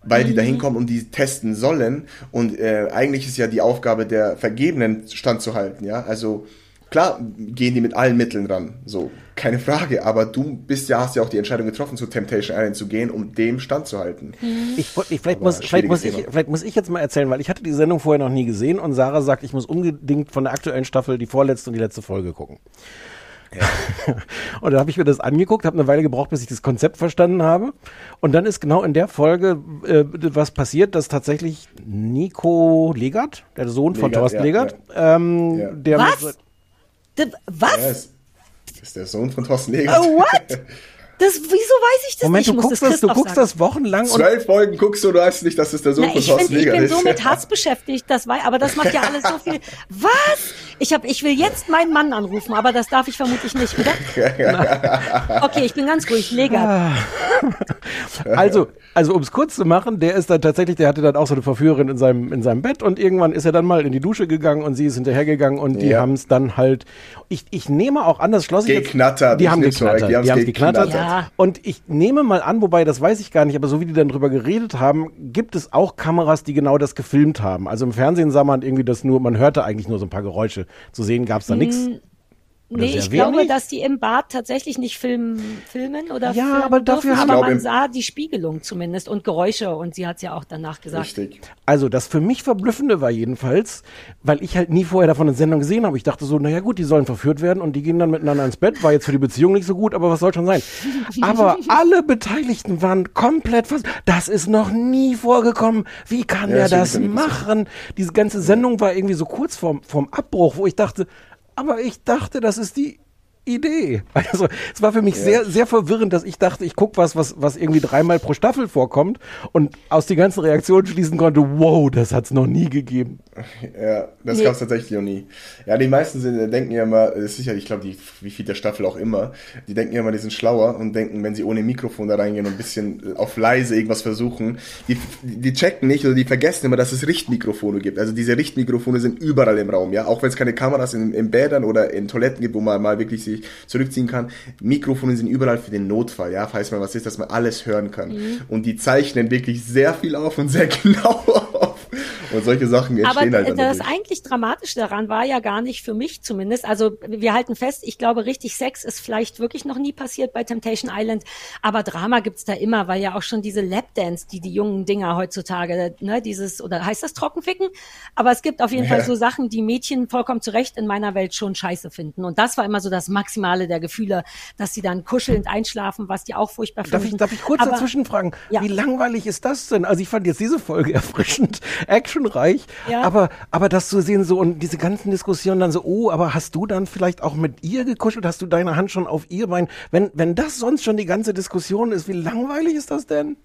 weil die da hinkommen und die testen sollen und äh, eigentlich ist ja die Aufgabe der Vergebenen standzuhalten, ja, also klar gehen die mit allen Mitteln ran, so, keine Frage, aber du bist ja, hast ja auch die Entscheidung getroffen, zu Temptation Island zu gehen, um dem standzuhalten. Ich, wollt- ich, vielleicht, Aber muss, vielleicht, muss ich, Thema. vielleicht muss ich jetzt mal erzählen, weil ich hatte die Sendung vorher noch nie gesehen und Sarah sagt, ich muss unbedingt von der aktuellen Staffel die vorletzte und die letzte Folge gucken. und dann habe ich mir das angeguckt, habe eine Weile gebraucht, bis ich das Konzept verstanden habe. Und dann ist genau in der Folge äh, was passiert, dass tatsächlich Nico Legert, der Sohn von Legert, Thorsten ja, Legert, ja. Ähm, Ja. der Was? D- Was? Ja, ist, ist der Sohn von Thorsten Legert. Oh, what? Das, wieso weiß ich das Moment, nicht? du Ich guckst, das, du guckst das wochenlang und Zwölf Folgen guckst du und du weißt nicht, dass es der Sohn Na, von ich, Thorsten find, ich Legert bin ist. so mit Hass beschäftigt, das war, aber das macht ja alles so viel. Was? Ich hab, ich will jetzt meinen Mann anrufen, aber das darf ich vermutlich nicht, oder? Okay, ich bin ganz ruhig. Legat. Also, also um es kurz zu machen, der ist dann tatsächlich, der hatte dann auch so eine Verführerin in seinem, in seinem Bett und irgendwann ist er dann mal in die Dusche gegangen und sie ist hinterhergegangen und die Ja. haben es dann halt, ich, ich nehme auch an, das schloss ich jetzt- Geknattert. Die haben geknattert, die haben geknattert. geknattert. Ja. Und ich nehme mal an, wobei das weiß ich gar nicht, aber so wie die dann drüber geredet haben, gibt es auch Kameras, die genau das gefilmt haben. Also im Fernsehen sah man irgendwie das nur, man hörte eigentlich nur so ein paar Geräusche. Zu sehen gab es da nichts. Nee, ich glaube, dass die im Bad tatsächlich nicht filmen, filmen oder Ja, filmen aber dafür dürfen, haben- aber man im- sah die Spiegelung zumindest und Geräusche und sie hat es ja auch danach gesagt. Richtig. Also das für mich Verblüffende war jedenfalls, weil ich halt nie vorher davon eine Sendung gesehen habe. Ich dachte so, naja gut, die sollen verführt werden und die gehen dann miteinander ins Bett. War jetzt für die Beziehung nicht so gut, aber was soll schon sein. Aber alle Beteiligten waren komplett fast. Das ist noch nie vorgekommen. Wie kann Ja, der das machen? Diese ganze Sendung war irgendwie so kurz vorm, vorm Abbruch, wo ich dachte, aber ich dachte, das ist die Idee. Also es war für mich sehr, sehr verwirrend, dass ich dachte, ich gucke was, was, was irgendwie dreimal pro Staffel vorkommt und aus die ganzen Reaktionen schließen konnte, wow, das hat's noch nie gegeben. Ja, das Nee. gab's tatsächlich noch nie. Ja, die meisten sind, denken ja immer, das ist sicher, ich glaube, die, wie viel der Staffel auch immer, die denken ja immer, die sind schlauer und denken, wenn sie ohne Mikrofon da reingehen und ein bisschen auf leise irgendwas versuchen, die, die checken nicht oder die vergessen immer, dass es Richtmikrofone gibt. Also diese Richtmikrofone sind überall im Raum, ja. Auch wenn es keine Kameras in, in Bädern oder in Toiletten gibt, wo man mal wirklich sich zurückziehen kann. Mikrofone sind überall für den Notfall, ja. Falls mal was ist, dass man alles hören kann. Und die zeichnen wirklich sehr viel auf und sehr genau auf. Und solche Sachen Aber entstehen halt dann das dadurch. eigentlich Dramatische daran war ja gar nicht für mich zumindest. Also wir halten fest, ich glaube, richtig Sex ist vielleicht wirklich noch nie passiert bei Temptation Island. Aber Drama gibt's da immer, weil ja auch schon diese Lapdance, die die jungen Dinger heutzutage, ne, dieses, oder heißt das Trockenficken? Aber es gibt auf jeden Fall so Sachen, die Mädchen vollkommen zu Recht in meiner Welt schon scheiße finden. Und das war immer so das Maximale der Gefühle, dass sie dann kuschelnd einschlafen, was die auch furchtbar Darf finden. ich, darf ich kurz Aber- dazwischen fragen? Ja. Wie langweilig ist das denn? Also ich fand jetzt diese Folge erfrischend, actionreich, Ja. aber, aber das zu sehen so und diese ganzen Diskussionen dann so, oh, aber hast du dann vielleicht auch mit ihr gekuschelt? Hast du deine Hand schon auf ihr Bein? Wenn, wenn das sonst schon die ganze Diskussion ist, wie langweilig ist das denn?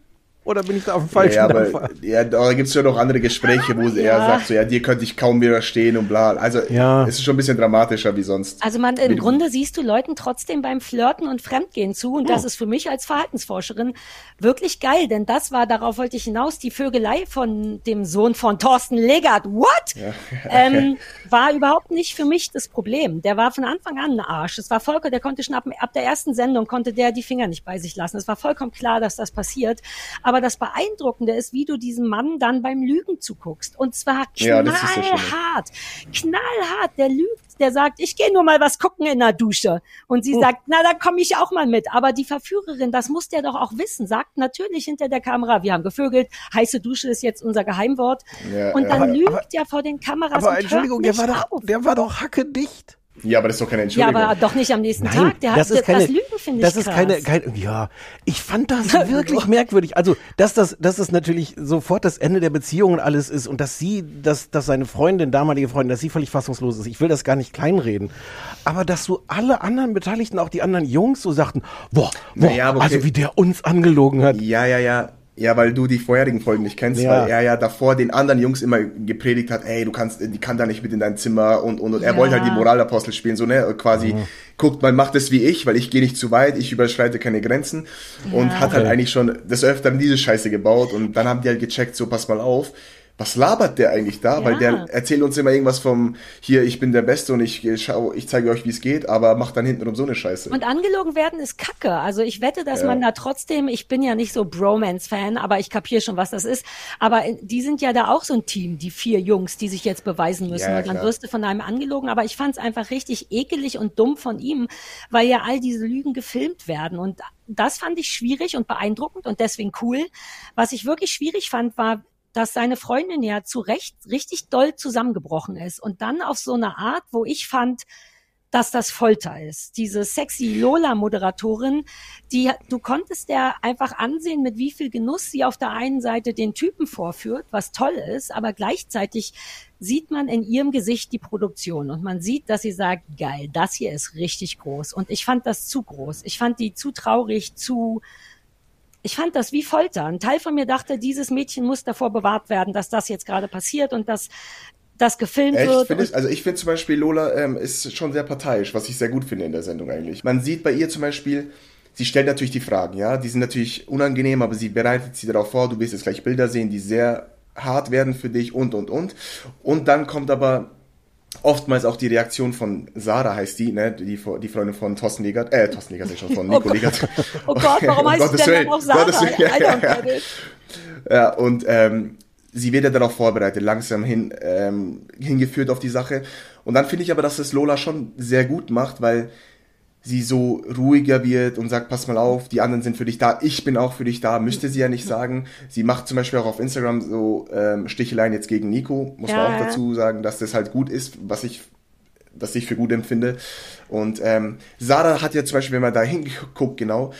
Oder bin ich da auf dem falschen Ja, aber Dampfer? ja, da gibt's ja noch andere Gespräche, wo er Ja. sagt, so, ja, dir könnte ich kaum widerstehen und bla. Also Ja. es ist schon ein bisschen dramatischer wie sonst. Also man, im Wie- Grunde siehst du Leuten trotzdem beim Flirten und Fremdgehen zu und das ist für mich als Verhaltensforscherin wirklich geil, denn das war, darauf wollte ich hinaus, die Vögelei von dem Sohn von Thorsten Legert, what? Ähm, war überhaupt nicht für mich das Problem. Der war von Anfang an ein Arsch. Es war Volker, der konnte schon ab, ab der ersten Sendung, konnte der die Finger nicht bei sich lassen. Es war vollkommen klar, dass das passiert. Aber das Beeindruckende ist, wie du diesem Mann dann beim Lügen zuguckst. Und zwar Ja, so schlimm. knallhart. Knallhart. Der lügt, der sagt, ich gehe nur mal was gucken in der Dusche. Und Oh. sie sagt, na, da komme ich auch mal mit. Aber die Verführerin, das muss der doch auch wissen, sagt natürlich hinter der Kamera, wir haben gevögelt, heiße Dusche ist jetzt unser Geheimwort. Ja, und ja. dann Aber- lügt aber- er vor den Kameras Aber und Entschuldigung, hört der war nicht doch, auf. der war doch hackedicht. Ja, aber das ist doch keine Ja, Entschuldigung. aber doch nicht am nächsten Nein, Tag. Der das hat, ist keine, das Lügen finde ich das ist krass. keine, keine, ja, ich fand das wirklich merkwürdig. Also, dass das, dass das natürlich sofort das Ende der Beziehung und alles ist und dass sie, dass, dass seine Freundin, damalige Freundin, dass sie völlig fassungslos ist. Ich will das gar nicht kleinreden. Aber dass so alle anderen Beteiligten, auch die anderen Jungs so sagten, boah, boah, Naja, aber okay. also wie der uns angelogen hat. Ja, ja, ja. Ja, weil du die vorherigen Folgen nicht kennst, Ja. weil er ja davor den anderen Jungs immer gepredigt hat, ey, du kannst, die kann da nicht mit in dein Zimmer und und, und. er Ja. wollte halt die Moralapostel spielen, so ne, quasi, guckt, man macht es wie ich, weil ich gehe nicht zu weit, ich überschreite keine Grenzen und Ja. hat halt eigentlich schon des Öfteren diese Scheiße gebaut und dann haben die halt gecheckt, so pass mal auf, was labert der eigentlich da? Weil Ja. der erzählt uns immer irgendwas vom, hier, ich bin der Beste und ich äh, schau, ich zeige euch, wie es geht, aber macht dann hintenrum so eine Scheiße. Und angelogen werden ist Kacke. Also ich wette, dass man da trotzdem, ich bin ja nicht so Bromance-Fan, aber ich kapiere schon, was das ist. Aber in- die sind ja da auch so ein Team, die vier Jungs, die sich jetzt beweisen müssen. Ja, ja, und dann klar. wirst du von einem angelogen. Aber ich fand es einfach richtig ekelig und dumm von ihm, weil ja all diese Lügen gefilmt werden. Und das fand ich schwierig und beeindruckend und deswegen cool. Was ich wirklich schwierig fand, war, dass seine Freundin ja zu Recht richtig doll zusammengebrochen ist. Und dann auf so eine Art, wo ich fand, dass das Folter ist. Diese sexy Lola-Moderatorin, die, du konntest der einfach ansehen, mit wie viel Genuss sie auf der einen Seite den Typen vorführt, was toll ist, aber gleichzeitig sieht man in ihrem Gesicht die Produktion und man sieht, dass sie sagt, geil, das hier ist richtig groß. Und ich fand das zu groß. Ich fand die zu traurig, zu, ich fand das wie Folter. Ein Teil von mir dachte, dieses Mädchen muss davor bewahrt werden, dass das jetzt gerade passiert und dass das gefilmt Echt? wird. Ich, also ich finde zum Beispiel Lola ähm, ist schon sehr parteiisch, was ich sehr gut finde in der Sendung eigentlich. Man sieht bei ihr zum Beispiel, sie stellt natürlich die Fragen, ja, die sind natürlich unangenehm, aber sie bereitet sie darauf vor, du wirst jetzt gleich Bilder sehen, die sehr hart werden für dich und und und. Und dann kommt aber oftmals auch die Reaktion von Sarah heißt die, ne, die, die Freundin von Thorsten Legert, äh, Thorsten Legert ist schon von Nico Legert. Oh Gott, warum Um heißt Gottes du denn dann auch Sarah? Gottes Willen, ja. Ja, und ähm, sie wird ja darauf vorbereitet, langsam hin, ähm, hingeführt auf die Sache. Und dann finde ich aber, dass es Lola schon sehr gut macht, weil sie so ruhiger wird und sagt, pass mal auf, die anderen sind für dich da, ich bin auch für dich da, müsste sie ja nicht sagen. Sie macht zum Beispiel auch auf Instagram so ähm, Sticheleien jetzt gegen Nico, muss Ja, man auch ja. dazu sagen, dass das halt gut ist, was ich was ich für gut empfinde. Und ähm, Sarah hat ja zum Beispiel, wenn man da hinguckt, genau,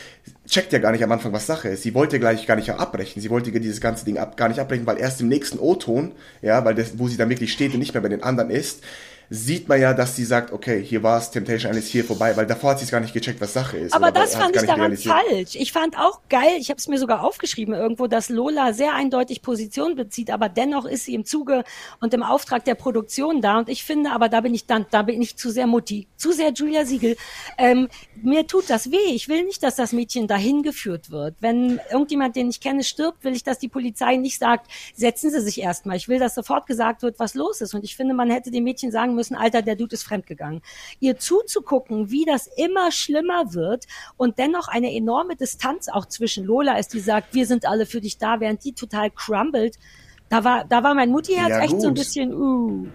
checkt ja gar nicht am Anfang, was Sache ist. Sie wollte gleich gar nicht abbrechen. Sie wollte dieses ganze Ding ab, gar nicht abbrechen, weil erst im nächsten O-Ton, ja, weil das, wo sie dann wirklich steht und nicht mehr bei den anderen ist, sieht man ja, dass sie sagt, okay, hier war es, Temptation Island ist hier vorbei, weil davor hat sie es gar nicht gecheckt, was Sache ist. Aber das fand ich daran realisiert. falsch. Ich fand auch geil, ich habe es mir sogar aufgeschrieben irgendwo, dass Lola sehr eindeutig Position bezieht, aber dennoch ist sie im Zuge und im Auftrag der Produktion da. Und ich finde, aber da bin ich dann, da bin ich zu sehr Mutti, zu sehr Julia Siegel. Ähm, mir tut das weh. Ich will nicht, dass das Mädchen dahin geführt wird. Wenn irgendjemand, den ich kenne, stirbt, will ich, dass die Polizei nicht sagt, setzen Sie sich erstmal. Ich will, dass sofort gesagt wird, was los ist. Und ich finde, man hätte dem Mädchen sagen müssen, Alter, der Dude ist fremdgegangen. Ihr zuzugucken, wie das immer schlimmer wird und dennoch eine enorme Distanz auch zwischen Lola ist, die sagt, wir sind alle für dich da, während die total crumbled. Da war, da war mein Mutti-Herz Ja, echt so ein gut. bisschen, uh.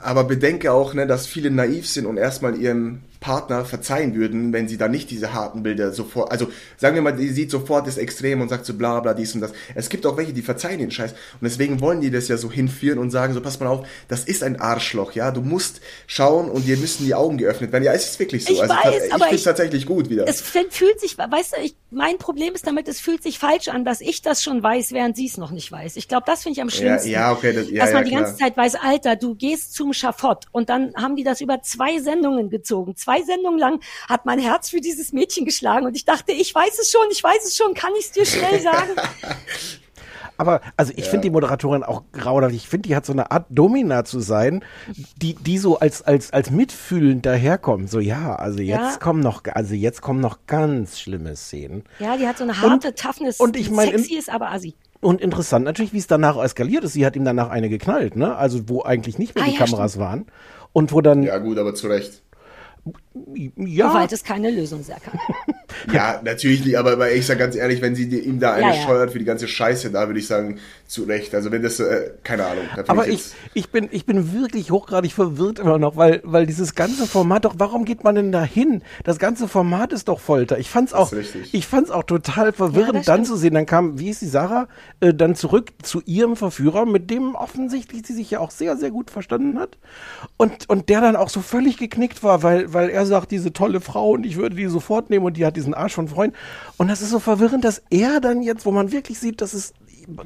Aber bedenke auch, ne, dass viele naiv sind und erstmal ihrem Partner verzeihen würden, wenn sie da nicht diese harten Bilder sofort, also sagen wir mal, die sieht sofort das Extrem und sagt so bla bla dies und das. Es gibt auch welche, die verzeihen den Scheiß und deswegen wollen die das ja so hinführen und sagen so, pass mal auf, das ist ein Arschloch, ja, du musst schauen und dir müssen die Augen geöffnet werden. Ja, es ist wirklich so. Ich also weiß, ich aber ich- tatsächlich gut wieder. Es fühlt sich, weißt du, ich mein Problem ist damit, es fühlt sich falsch an, dass ich das schon weiß, während sie es noch nicht weiß. Ich glaube, das finde ich am schlimmsten. Ja, ja okay, das, ja, dass man ja, die ganze. Zeit weiß, Alter, du gehst zum Schafott. Und dann haben die das über zwei Sendungen gezogen. Zwei Sendungen lang hat mein Herz für dieses Mädchen geschlagen und ich dachte, ich weiß es schon, ich weiß es schon, kann ich es dir schnell sagen? Aber also ich finde die Moderatorin auch grauenhaft. Ich finde, die hat so eine Art Domina zu sein, die die so als als als mitfühlend daherkommt. So ja, also jetzt Ja. kommen noch also jetzt kommen noch ganz schlimme Szenen. Ja, die hat so eine harte Toughness, und ich mein, in- sexy ist, aber assi. Und interessant natürlich, wie es danach eskaliert ist. Sie hat ihm danach eine geknallt, ne? Also wo eigentlich nicht mehr Ah, die ja, Kameras waren. Und wo dann Ja, gut, aber zu Recht. Ja, Soweit es keine Lösung Serkan. Ja, natürlich nicht, aber, ich sag ganz ehrlich, wenn sie ihm da eine Ja, ja. scheuert für die ganze Scheiße, da würde ich sagen, zu Recht. Also wenn das, äh, keine Ahnung. Aber ich, jetzt- ich, bin, ich bin wirklich hochgradig verwirrt immer noch, weil, weil dieses ganze Format doch, warum geht man denn da hin? Das ganze Format ist doch Folter. Ich fand's auch, ich fand's auch total verwirrend, das dann zu sehen. Dann kam, wie ist die Sarah, äh, dann zurück zu ihrem Verführer, mit dem offensichtlich sie sich ja auch sehr, sehr gut verstanden hat. Und, und der dann auch so völlig geknickt war, weil, weil er sagt, diese tolle Frau und ich würde die sofort nehmen und die hat diesen Arsch von Freund. Und das ist so verwirrend, dass er dann jetzt, wo man wirklich sieht, dass es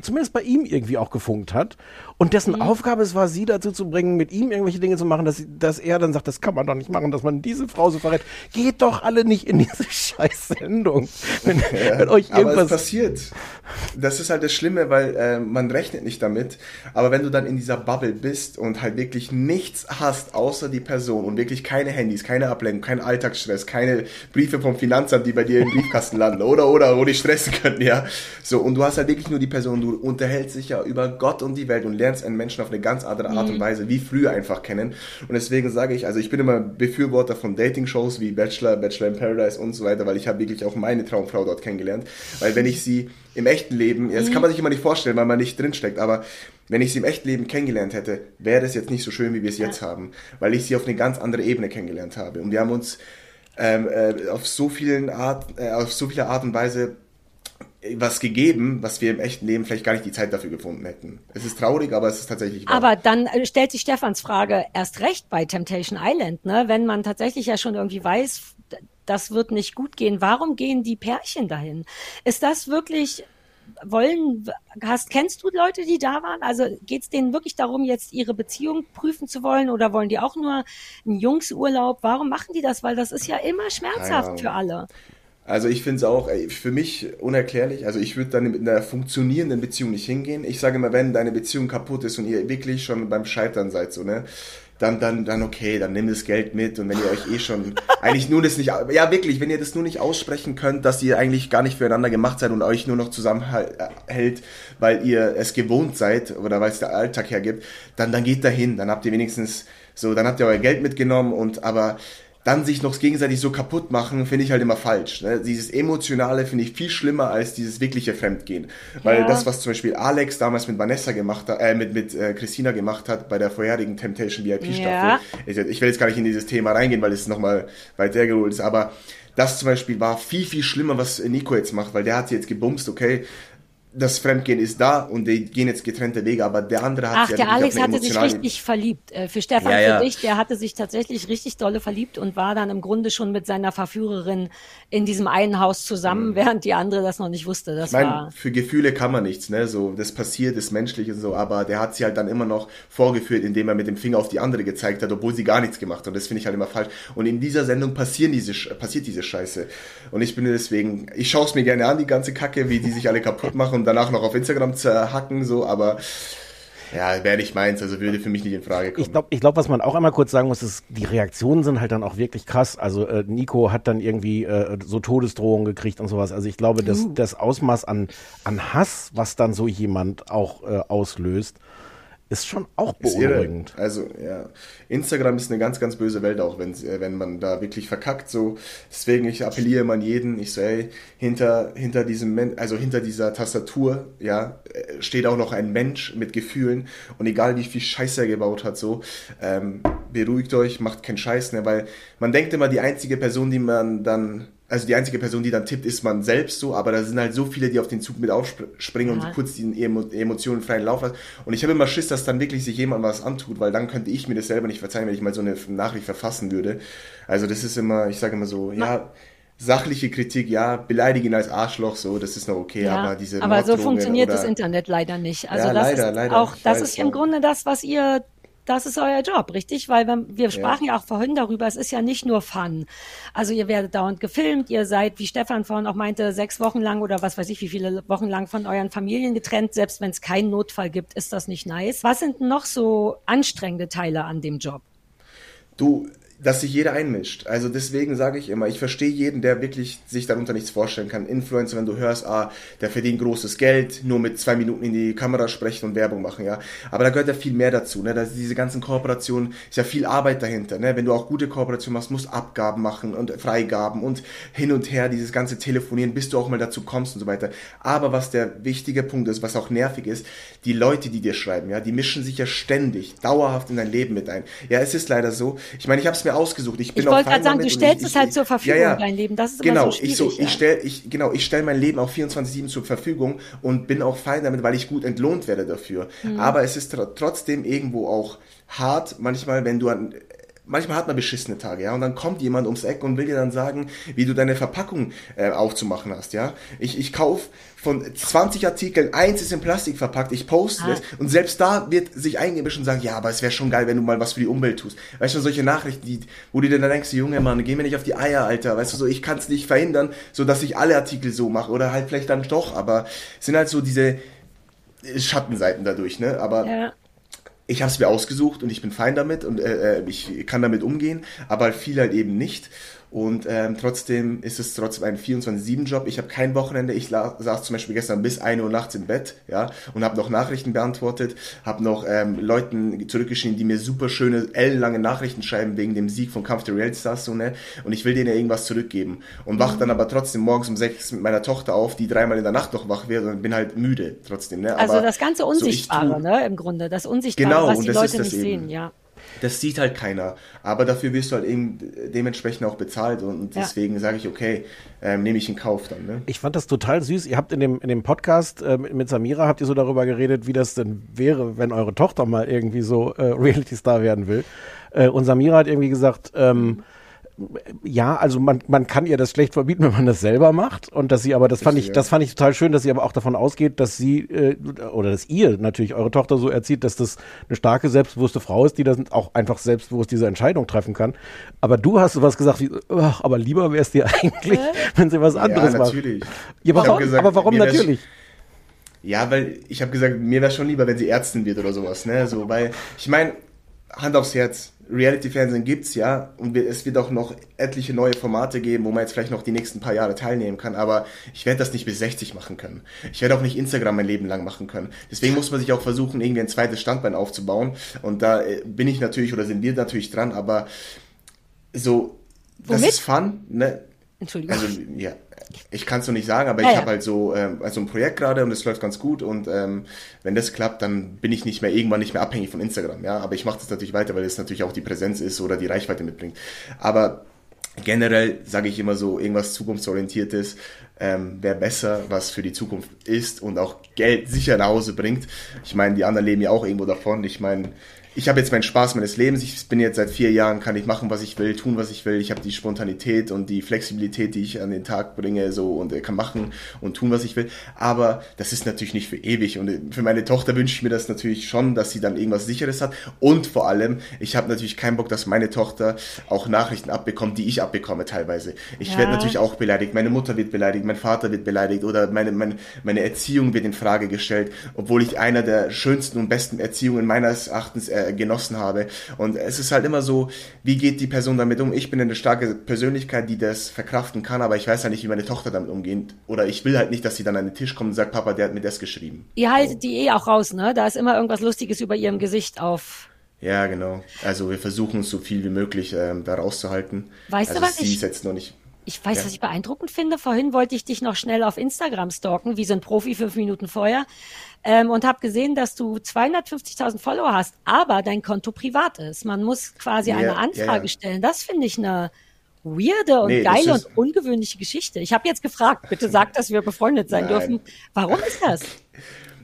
zumindest bei ihm irgendwie auch gefunkt hat. Und dessen Mhm. Aufgabe es war, sie dazu zu bringen, mit ihm irgendwelche Dinge zu machen, dass, sie- dass er dann sagt, das kann man doch nicht machen, dass man diese Frau so verrät. Geht doch alle nicht in diese scheiß Sendung. Wenn, wenn euch aber es irgendwas. passiert. Das ist halt das Schlimme, weil äh, man rechnet nicht damit. Aber wenn du dann in dieser Bubble bist und halt wirklich nichts hast außer die Person und wirklich keine Handys, keine Ablenkung, kein Alltagsstress, keine Briefe vom Finanzamt, die bei dir im Briefkasten landen oder oder wo dich stressen könnten, ja. So und du hast halt wirklich nur die Person, du unterhältst dich ja über Gott und die Welt und lernst einen Menschen auf eine ganz andere Art und Weise wie früher einfach kennen. Und deswegen sage ich, also ich bin immer Befürworter von Dating-Shows wie Bachelor, Bachelor in Paradise und so weiter, weil ich habe wirklich auch meine Traumfrau dort kennengelernt. Weil wenn ich sie im echten Leben, ja, das kann man sich immer nicht vorstellen, weil man nicht drinsteckt, aber wenn ich sie im echten Leben kennengelernt hätte, wäre das jetzt nicht so schön, wie wir es jetzt haben, weil ich sie auf eine ganz andere Ebene kennengelernt habe. Und wir haben uns ähm, äh, auf so vielen Art, äh, auf so viele Art und Weise was gegeben, was wir im echten Leben vielleicht gar nicht die Zeit dafür gefunden hätten. Es ist traurig, aber es ist tatsächlich wahr. Aber dann äh, stellt sich Stefans Frage erst recht bei Temptation Island, ne? Wenn man tatsächlich ja schon irgendwie weiß, das wird nicht gut gehen. Warum gehen die Pärchen dahin? Ist das wirklich wollen hast kennst du Leute, die da waren? Also geht es denen wirklich darum, jetzt ihre Beziehung prüfen zu wollen oder wollen die auch nur einen Jungsurlaub? Warum machen die das? Weil das ist ja immer schmerzhaft für alle. Also ich finde es auch ey, für mich unerklärlich. Also ich würde dann mit einer funktionierenden Beziehung nicht hingehen. Ich sage immer, wenn deine Beziehung kaputt ist und ihr wirklich schon beim Scheitern seid, so ne, dann dann dann okay, dann nimm das Geld mit und wenn ihr euch eh schon eigentlich nur das nicht, ja wirklich, wenn ihr das nur nicht aussprechen könnt, dass ihr eigentlich gar nicht füreinander gemacht seid und euch nur noch zusammenhält, weil ihr es gewohnt seid oder weil es der Alltag hergibt, dann dann geht dahin, dann habt ihr wenigstens so, dann habt ihr euer Geld mitgenommen und aber dann sich noch gegenseitig so kaputt machen, finde ich halt immer falsch. Ne? Dieses Emotionale finde ich viel schlimmer als dieses wirkliche Fremdgehen. Weil Ja. das, was zum Beispiel Alex damals mit Vanessa gemacht hat, äh, mit, mit äh, Christina gemacht hat bei der vorherigen Temptation VIP-Staffel. Ja. Ich, ich will jetzt gar nicht in dieses Thema reingehen, weil es nochmal weit hergeholt ist, aber das zum Beispiel war viel, viel schlimmer, was Nico jetzt macht, weil der hat sie jetzt gebumst, okay, das Fremdgehen ist da und die gehen jetzt getrennte Wege, aber der andere hat Ach, ja der Alex hatte sich richtig verliebt. Äh, Für Stefan, Ja, ja. für dich, der hatte sich tatsächlich richtig dolle verliebt und war dann im Grunde schon mit seiner Verführerin in diesem einen Haus zusammen, während die andere das noch nicht wusste. Das Mhm. Ich meine, war. für Gefühle kann man nichts, ne? So, das passiert, ist menschlich und so, aber der hat sie halt dann immer noch vorgeführt, indem er mit dem Finger auf die andere gezeigt hat, obwohl sie gar nichts gemacht hat. Und das finde ich halt immer falsch. Und in dieser Sendung passieren diese, passiert diese Scheiße. Und ich bin deswegen, ich schaue es mir gerne an, die ganze Kacke, wie die sich alle kaputt machen danach noch auf Instagram zerhacken, so, aber ja, wäre nicht meins, also würde für mich nicht in Frage kommen. Ich glaube, ich glaub, was man auch einmal kurz sagen muss, ist, die Reaktionen sind halt dann auch wirklich krass. Also äh, Nico hat dann irgendwie äh, so Todesdrohungen gekriegt und sowas. Also ich glaube, das, das Ausmaß an, an Hass, was dann so jemand auch äh, auslöst, ist schon auch beunruhigend. Also, ja. Instagram ist eine ganz, ganz böse Welt auch, wenn, äh, wenn man da wirklich verkackt, so. Deswegen, ich appelliere immer an jeden, ich so, ey, hinter, hinter diesem, Men also hinter dieser Tastatur, ja, äh, steht auch noch ein Mensch mit Gefühlen und egal wie viel Scheiße er gebaut hat, so, ähm, beruhigt euch, macht keinen Scheiß, ne, weil man denkt immer, die einzige Person, die man dann also die einzige Person, die dann tippt, ist man selbst so, aber da sind halt so viele, die auf den Zug mit aufspringen Ja. und kurz die Emo Emotionen freien Lauf lassen. Und ich habe immer Schiss, dass dann wirklich sich jemand was antut, weil dann könnte ich mir das selber nicht verzeihen, wenn ich mal so eine Nachricht verfassen würde. Also das ist immer, ich sage immer so, ja, sachliche Kritik, ja, beleidigen als Arschloch, so, das ist noch okay, Ja, aber diese aber so funktioniert oder, das Internet leider nicht. Also Ja, das leider, ist leider. auch, das weiß, ist im ja. Grunde das, was ihr, das ist euer Job, richtig? Weil wenn, wir sprachen ja. auch vorhin darüber, es ist ja nicht nur Fun. Also ihr werdet dauernd gefilmt, ihr seid, wie Stefan vorhin auch meinte, sechs Wochen lang oder was weiß ich, wie viele Wochen lang von euren Familien getrennt. Selbst wenn es keinen Notfall gibt, ist das nicht nice. Was sind noch so anstrengende Teile an dem Job? Du, dass sich jeder einmischt. Also deswegen sage ich immer, ich verstehe jeden, der wirklich sich darunter nichts vorstellen kann. Influencer, wenn du hörst, ah, der verdient großes Geld, nur mit zwei Minuten in die Kamera sprechen und Werbung machen, ja. Aber da gehört ja viel mehr dazu, ne? Da ist diese ganzen Kooperationen, ist ja viel Arbeit dahinter, ne? Wenn du auch gute Kooperationen machst, musst Abgaben machen und Freigaben und hin und her, dieses ganze Telefonieren, bis du auch mal dazu kommst und so weiter. Aber was der wichtige Punkt ist, was auch nervig ist, die Leute, die dir schreiben, ja, die mischen sich ja ständig, dauerhaft in dein Leben mit ein. Ja, es ist leider so. Ich meine, ich habe mir ausgesucht. Ich bin Ich auch wollte fein gerade sagen, damit du stellst ich, es halt ich, zur Verfügung, dein Leben. Das ist immer genau, so ich so, ja. ich stell, ich genau, ich stelle mein Leben auch 24/7 zur Verfügung und bin auch fein damit, weil ich gut entlohnt werde dafür. Mhm. Aber es ist tr trotzdem irgendwo auch hart, manchmal, wenn du an Manchmal hat man beschissene Tage, ja, und dann kommt jemand ums Eck und will dir dann sagen, wie du deine Verpackung äh, aufzumachen hast, ja. Ich, ich kauf von 20 Artikeln, eins ist in Plastik verpackt, ich poste Ah. es und selbst da wird sich eingemischt und sagen, ja, aber es wäre schon geil, wenn du mal was für die Umwelt tust. Weißt du, solche Nachrichten, die, wo du dir dann denkst, Junge Mann, geh mir nicht auf die Eier, Alter, weißt du, so, ich kann es nicht verhindern, so dass ich alle Artikel so mache oder halt vielleicht dann doch, aber es sind halt so diese Schattenseiten dadurch, ne, aber Ja. Ich habe es mir ausgesucht und ich bin fein damit und äh, äh, ich kann damit umgehen, aber viel halt eben nicht. Und ähm, trotzdem ist es trotzdem ein 24-7-Job. Ich habe kein Wochenende. Ich saß zum Beispiel gestern bis 1 Uhr nachts im Bett, ja, und habe noch Nachrichten beantwortet, habe noch ähm, Leuten zurückgeschrieben, die mir super schöne, ellenlange Nachrichten schreiben wegen dem Sieg von Kampf der Reality Stars, so, ne? Und ich will denen ja irgendwas zurückgeben. Und wach dann aber trotzdem morgens um 6 mit meiner Tochter auf, die dreimal in der Nacht noch wach wird und bin halt müde trotzdem, ne? Also aber das ganze so, ich Unsichtbare, tu- ne, im Grunde. Das Unsichtbare, Genau, was und die das Leute ist das nicht eben. sehen, ja. Das sieht halt keiner. Aber dafür wirst du halt eben dementsprechend auch bezahlt und Ja. deswegen sage ich, okay, ähm, nehme ich in Kauf dann. Ne? Ich fand das total süß. Ihr habt in dem, in dem Podcast äh, mit mit Samira, habt ihr so darüber geredet, wie das denn wäre, wenn eure Tochter mal irgendwie so äh, Reality-Star werden will. Äh, und Samira hat irgendwie gesagt, ähm, ja, also man, man kann ihr das schlecht verbieten, wenn man das selber macht. Und dass sie aber, das fand ich, das fand ich total schön, dass sie aber auch davon ausgeht, dass sie äh, oder dass ihr natürlich eure Tochter so erzieht, dass das eine starke, selbstbewusste Frau ist, die dann auch einfach selbstbewusst diese Entscheidung treffen kann. Aber du hast sowas gesagt wie, ach, aber lieber wäre es dir eigentlich, wenn sie was anderes ja, macht. natürlich. Ja, Ich hab warum? gesagt, aber warum natürlich? Ja, weil ich habe gesagt, mir wäre schon lieber, wenn sie Ärztin wird oder sowas. Ne? So, weil ich meine, Hand aufs Herz, Reality-Fernsehen gibt's ja und es wird auch noch etliche neue Formate geben, wo man jetzt vielleicht noch die nächsten paar Jahre teilnehmen kann, aber ich werde das nicht bis 60 machen können. Ich werde auch nicht Instagram mein Leben lang machen können. Deswegen muss man sich auch versuchen, irgendwie ein zweites Standbein aufzubauen und da äh, bin ich natürlich oder sind wir natürlich dran, aber so, das Womit? ist Fun, ne? Entschuldigung. Also ja, ich kann es noch nicht sagen, aber Ja, ich ja. habe halt so ähm, also ein Projekt gerade und es läuft ganz gut und ähm, wenn das klappt, dann bin ich nicht mehr irgendwann nicht mehr abhängig von Instagram, ja. Aber ich mache das natürlich weiter, weil es natürlich auch die Präsenz ist oder die Reichweite mitbringt. Aber generell sage ich immer so, irgendwas zukunftsorientiertes ähm, wäre besser, was für die Zukunft ist und auch Geld sicher nach Hause bringt. Ich meine, die anderen leben ja auch irgendwo davon. Ich meine, ich habe jetzt meinen Spaß meines Lebens. Ich bin jetzt seit vier Jahren, kann ich machen, was ich will, tun, was ich will. Ich habe die Spontanität und die Flexibilität, die ich an den Tag bringe, so und äh, kann machen und tun, was ich will. Aber das ist natürlich nicht für ewig. Und äh, für meine Tochter wünsche ich mir das natürlich schon, dass sie dann irgendwas Sicheres hat. Und vor allem, ich habe natürlich keinen Bock, dass meine Tochter auch Nachrichten abbekommt, die ich abbekomme teilweise. Ich Ja. werde natürlich auch beleidigt. Meine Mutter wird beleidigt, mein Vater wird beleidigt oder meine, meine, meine Erziehung wird in Frage gestellt, obwohl ich einer der schönsten und besten Erziehungen meines Erachtens äh, genossen habe. Und es ist halt immer so, wie geht die Person damit um? Ich bin eine starke Persönlichkeit, die das verkraften kann, aber ich weiß halt nicht, wie meine Tochter damit umgeht. Oder ich will halt nicht, dass sie dann an den Tisch kommt und sagt, Papa, der hat mir das geschrieben. Ihr haltet die eh auch raus, ne? Da ist immer irgendwas Lustiges über ihrem Gesicht auf. Ja, genau. Also wir versuchen es so viel wie möglich ähm, da rauszuhalten. Weißt du, also was sie ich- jetzt noch nicht. Ich weiß, Ja. was ich beeindruckend finde. Vorhin wollte ich dich noch schnell auf Instagram stalken, wie so ein Profi fünf Minuten vorher, ähm, und habe gesehen, dass du 250.000 Follower hast, aber dein Konto privat ist. Man muss quasi Ja, eine Anfrage ja. stellen. Das finde ich eine weirde und Nee, geile und ungewöhnliche Geschichte. Ich habe jetzt gefragt, bitte sag, dass wir befreundet sein Nein. dürfen. Warum ist das?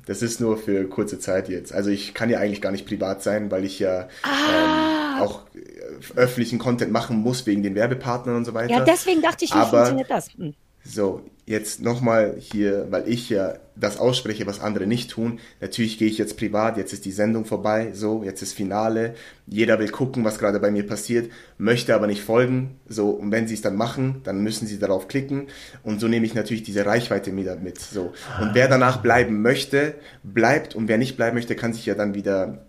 Das ist nur für kurze Zeit jetzt. Also ich kann ja eigentlich gar nicht privat sein, weil ich ja Ah. ähm, auch äh, öffentlichen Content machen muss wegen den Werbepartnern und so weiter. Ja, deswegen dachte ich, wie Aber- funktioniert das? Hm. So, jetzt nochmal hier, weil ich ja das ausspreche, was andere nicht tun. Natürlich gehe ich jetzt privat, jetzt ist die Sendung vorbei, so, jetzt ist Finale. Jeder will gucken, was gerade bei mir passiert, möchte aber nicht folgen. So, und wenn sie es dann machen, dann müssen sie darauf klicken. Und so nehme ich natürlich diese Reichweite wieder mit. So. Und wer danach bleiben möchte, bleibt. Und wer nicht bleiben möchte, kann sich ja dann wieder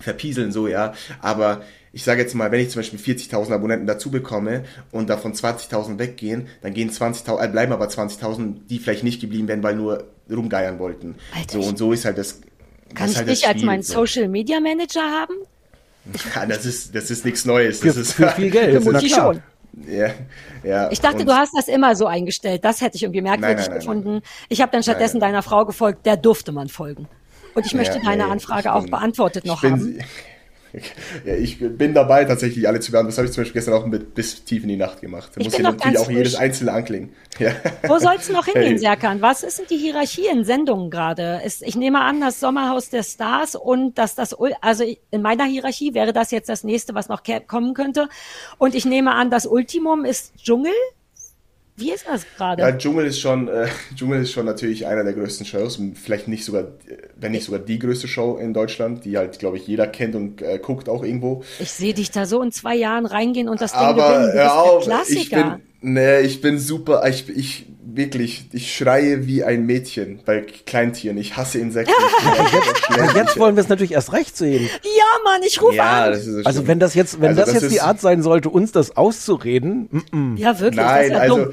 verpieseln, so, ja. Aber ich sage jetzt mal, wenn ich zum Beispiel 40.000 Abonnenten dazu bekomme und davon 20.000 weggehen, dann gehen 20.000, äh, bleiben aber 20.000, die vielleicht nicht geblieben wären, weil nur rumgeiern wollten. Alter, so, und so ist halt das. Kann das ich halt dich als meinen so. Social Media Manager haben? Ja, das ist, das ist nichts Neues. Für, Das ist, für viel Geld. Für klar. schon. ja, ja. Ich dachte, du hast das immer so eingestellt. Das hätte ich irgendwie merkwürdig Nein, nein, nein, gefunden. Ich habe dann stattdessen nein. deiner Frau gefolgt, der durfte man folgen. Und ich möchte Ja, deine Anfrage ich auch bin- beantwortet noch ich bin, haben. Ja, ich bin dabei, tatsächlich alle zu beantworten. Das habe ich zum Beispiel gestern auch mit bis tief in die Nacht gemacht. Da Ich muss noch natürlich auch jedes frisch. einzelne anklingen. Ja. Wo soll's noch hingehen, Hey. Serkan? Was ist denn die Hierarchie in Sendungen gerade? Ich nehme an, das Sommerhaus der Stars und dass das, Ul- also in meiner Hierarchie wäre das jetzt das nächste, was noch kommen könnte. Und ich nehme an, das Ultimum ist Dschungel. Wie ist das gerade? Ja, Dschungel ist schon, äh, Dschungel ist schon natürlich einer der größten Shows, vielleicht nicht sogar, wenn nicht sogar die größte Show in Deutschland, die halt, glaube ich, jeder kennt und äh, guckt auch irgendwo. Ich sehe dich da so in zwei Jahren reingehen und das Ding Aber gewinnen. Du bist auf, der ich Klassiker. bin, nee, ich bin super, ich, ich wirklich, ich schreie wie ein Mädchen bei Kleintieren. Ich hasse Insekten. Ich schlecht. jetzt wollen wir es natürlich erst recht sehen. ja, Mann, ich rufe ja, an. das ist so Also wenn das jetzt, wenn Also das, das jetzt die ist- Art sein sollte, uns das auszureden, mm, mm. ja, wirklich. das Nein, ist ja also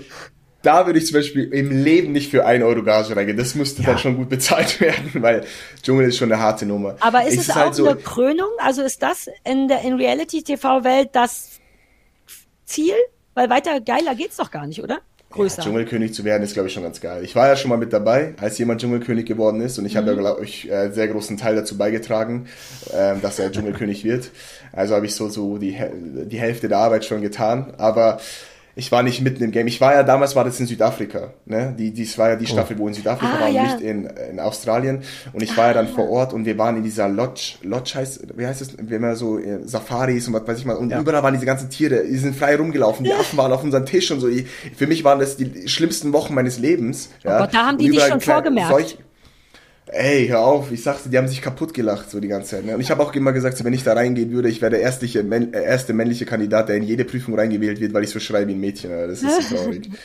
da würde ich zum Beispiel im Leben nicht für 1 Euro Gage reingehen. Das müsste dann schon gut bezahlt werden, weil Dschungel ist schon eine harte Nummer. Aber ist es, auch halt so, eine Krönung? Also ist das in der in Reality-TV-Welt das Ziel? Weil weiter geiler geht's doch gar nicht, oder? Größer. Dschungelkönig zu werden ist, glaube ich, schon ganz geil. Ich war ja schon mal mit dabei, als jemand Dschungelkönig geworden ist und ich Mhm. habe ja, glaube ich, äh, sehr großen Teil dazu beigetragen, ähm, dass er Dschungelkönig wird. Also habe ich so, so die, die Hälfte der Arbeit schon getan, aber ich war nicht mitten im Game. Ich war ja, damals war das in Südafrika, ne? Die, dies war ja die Staffel, wo in Südafrika Ah, war und ja. nicht in, in Australien. Und ich war ja dann vor Ort und wir waren in dieser Lodge, Lodge heißt, wie heißt das, wir haben ja so äh, Safaris und was weiß ich mal, und überall waren diese ganzen Tiere, die sind frei rumgelaufen, die Affen waren auf unserem Tisch und so. Ich, für mich waren das die schlimmsten Wochen meines Lebens. Ja? Oh Gott, da haben die dich schon vorgemerkt. solch- Ey, hör auf, ich sagte, die haben sich kaputt gelacht so die ganze Zeit. Ne? Und ich habe auch immer gesagt, so, wenn ich da reingehen würde, ich wäre der erste, männ- äh, erste männliche Kandidat, der in jede Prüfung reingewählt wird, weil ich so schreibe wie ein Mädchen. Alter. Das ist so traurig.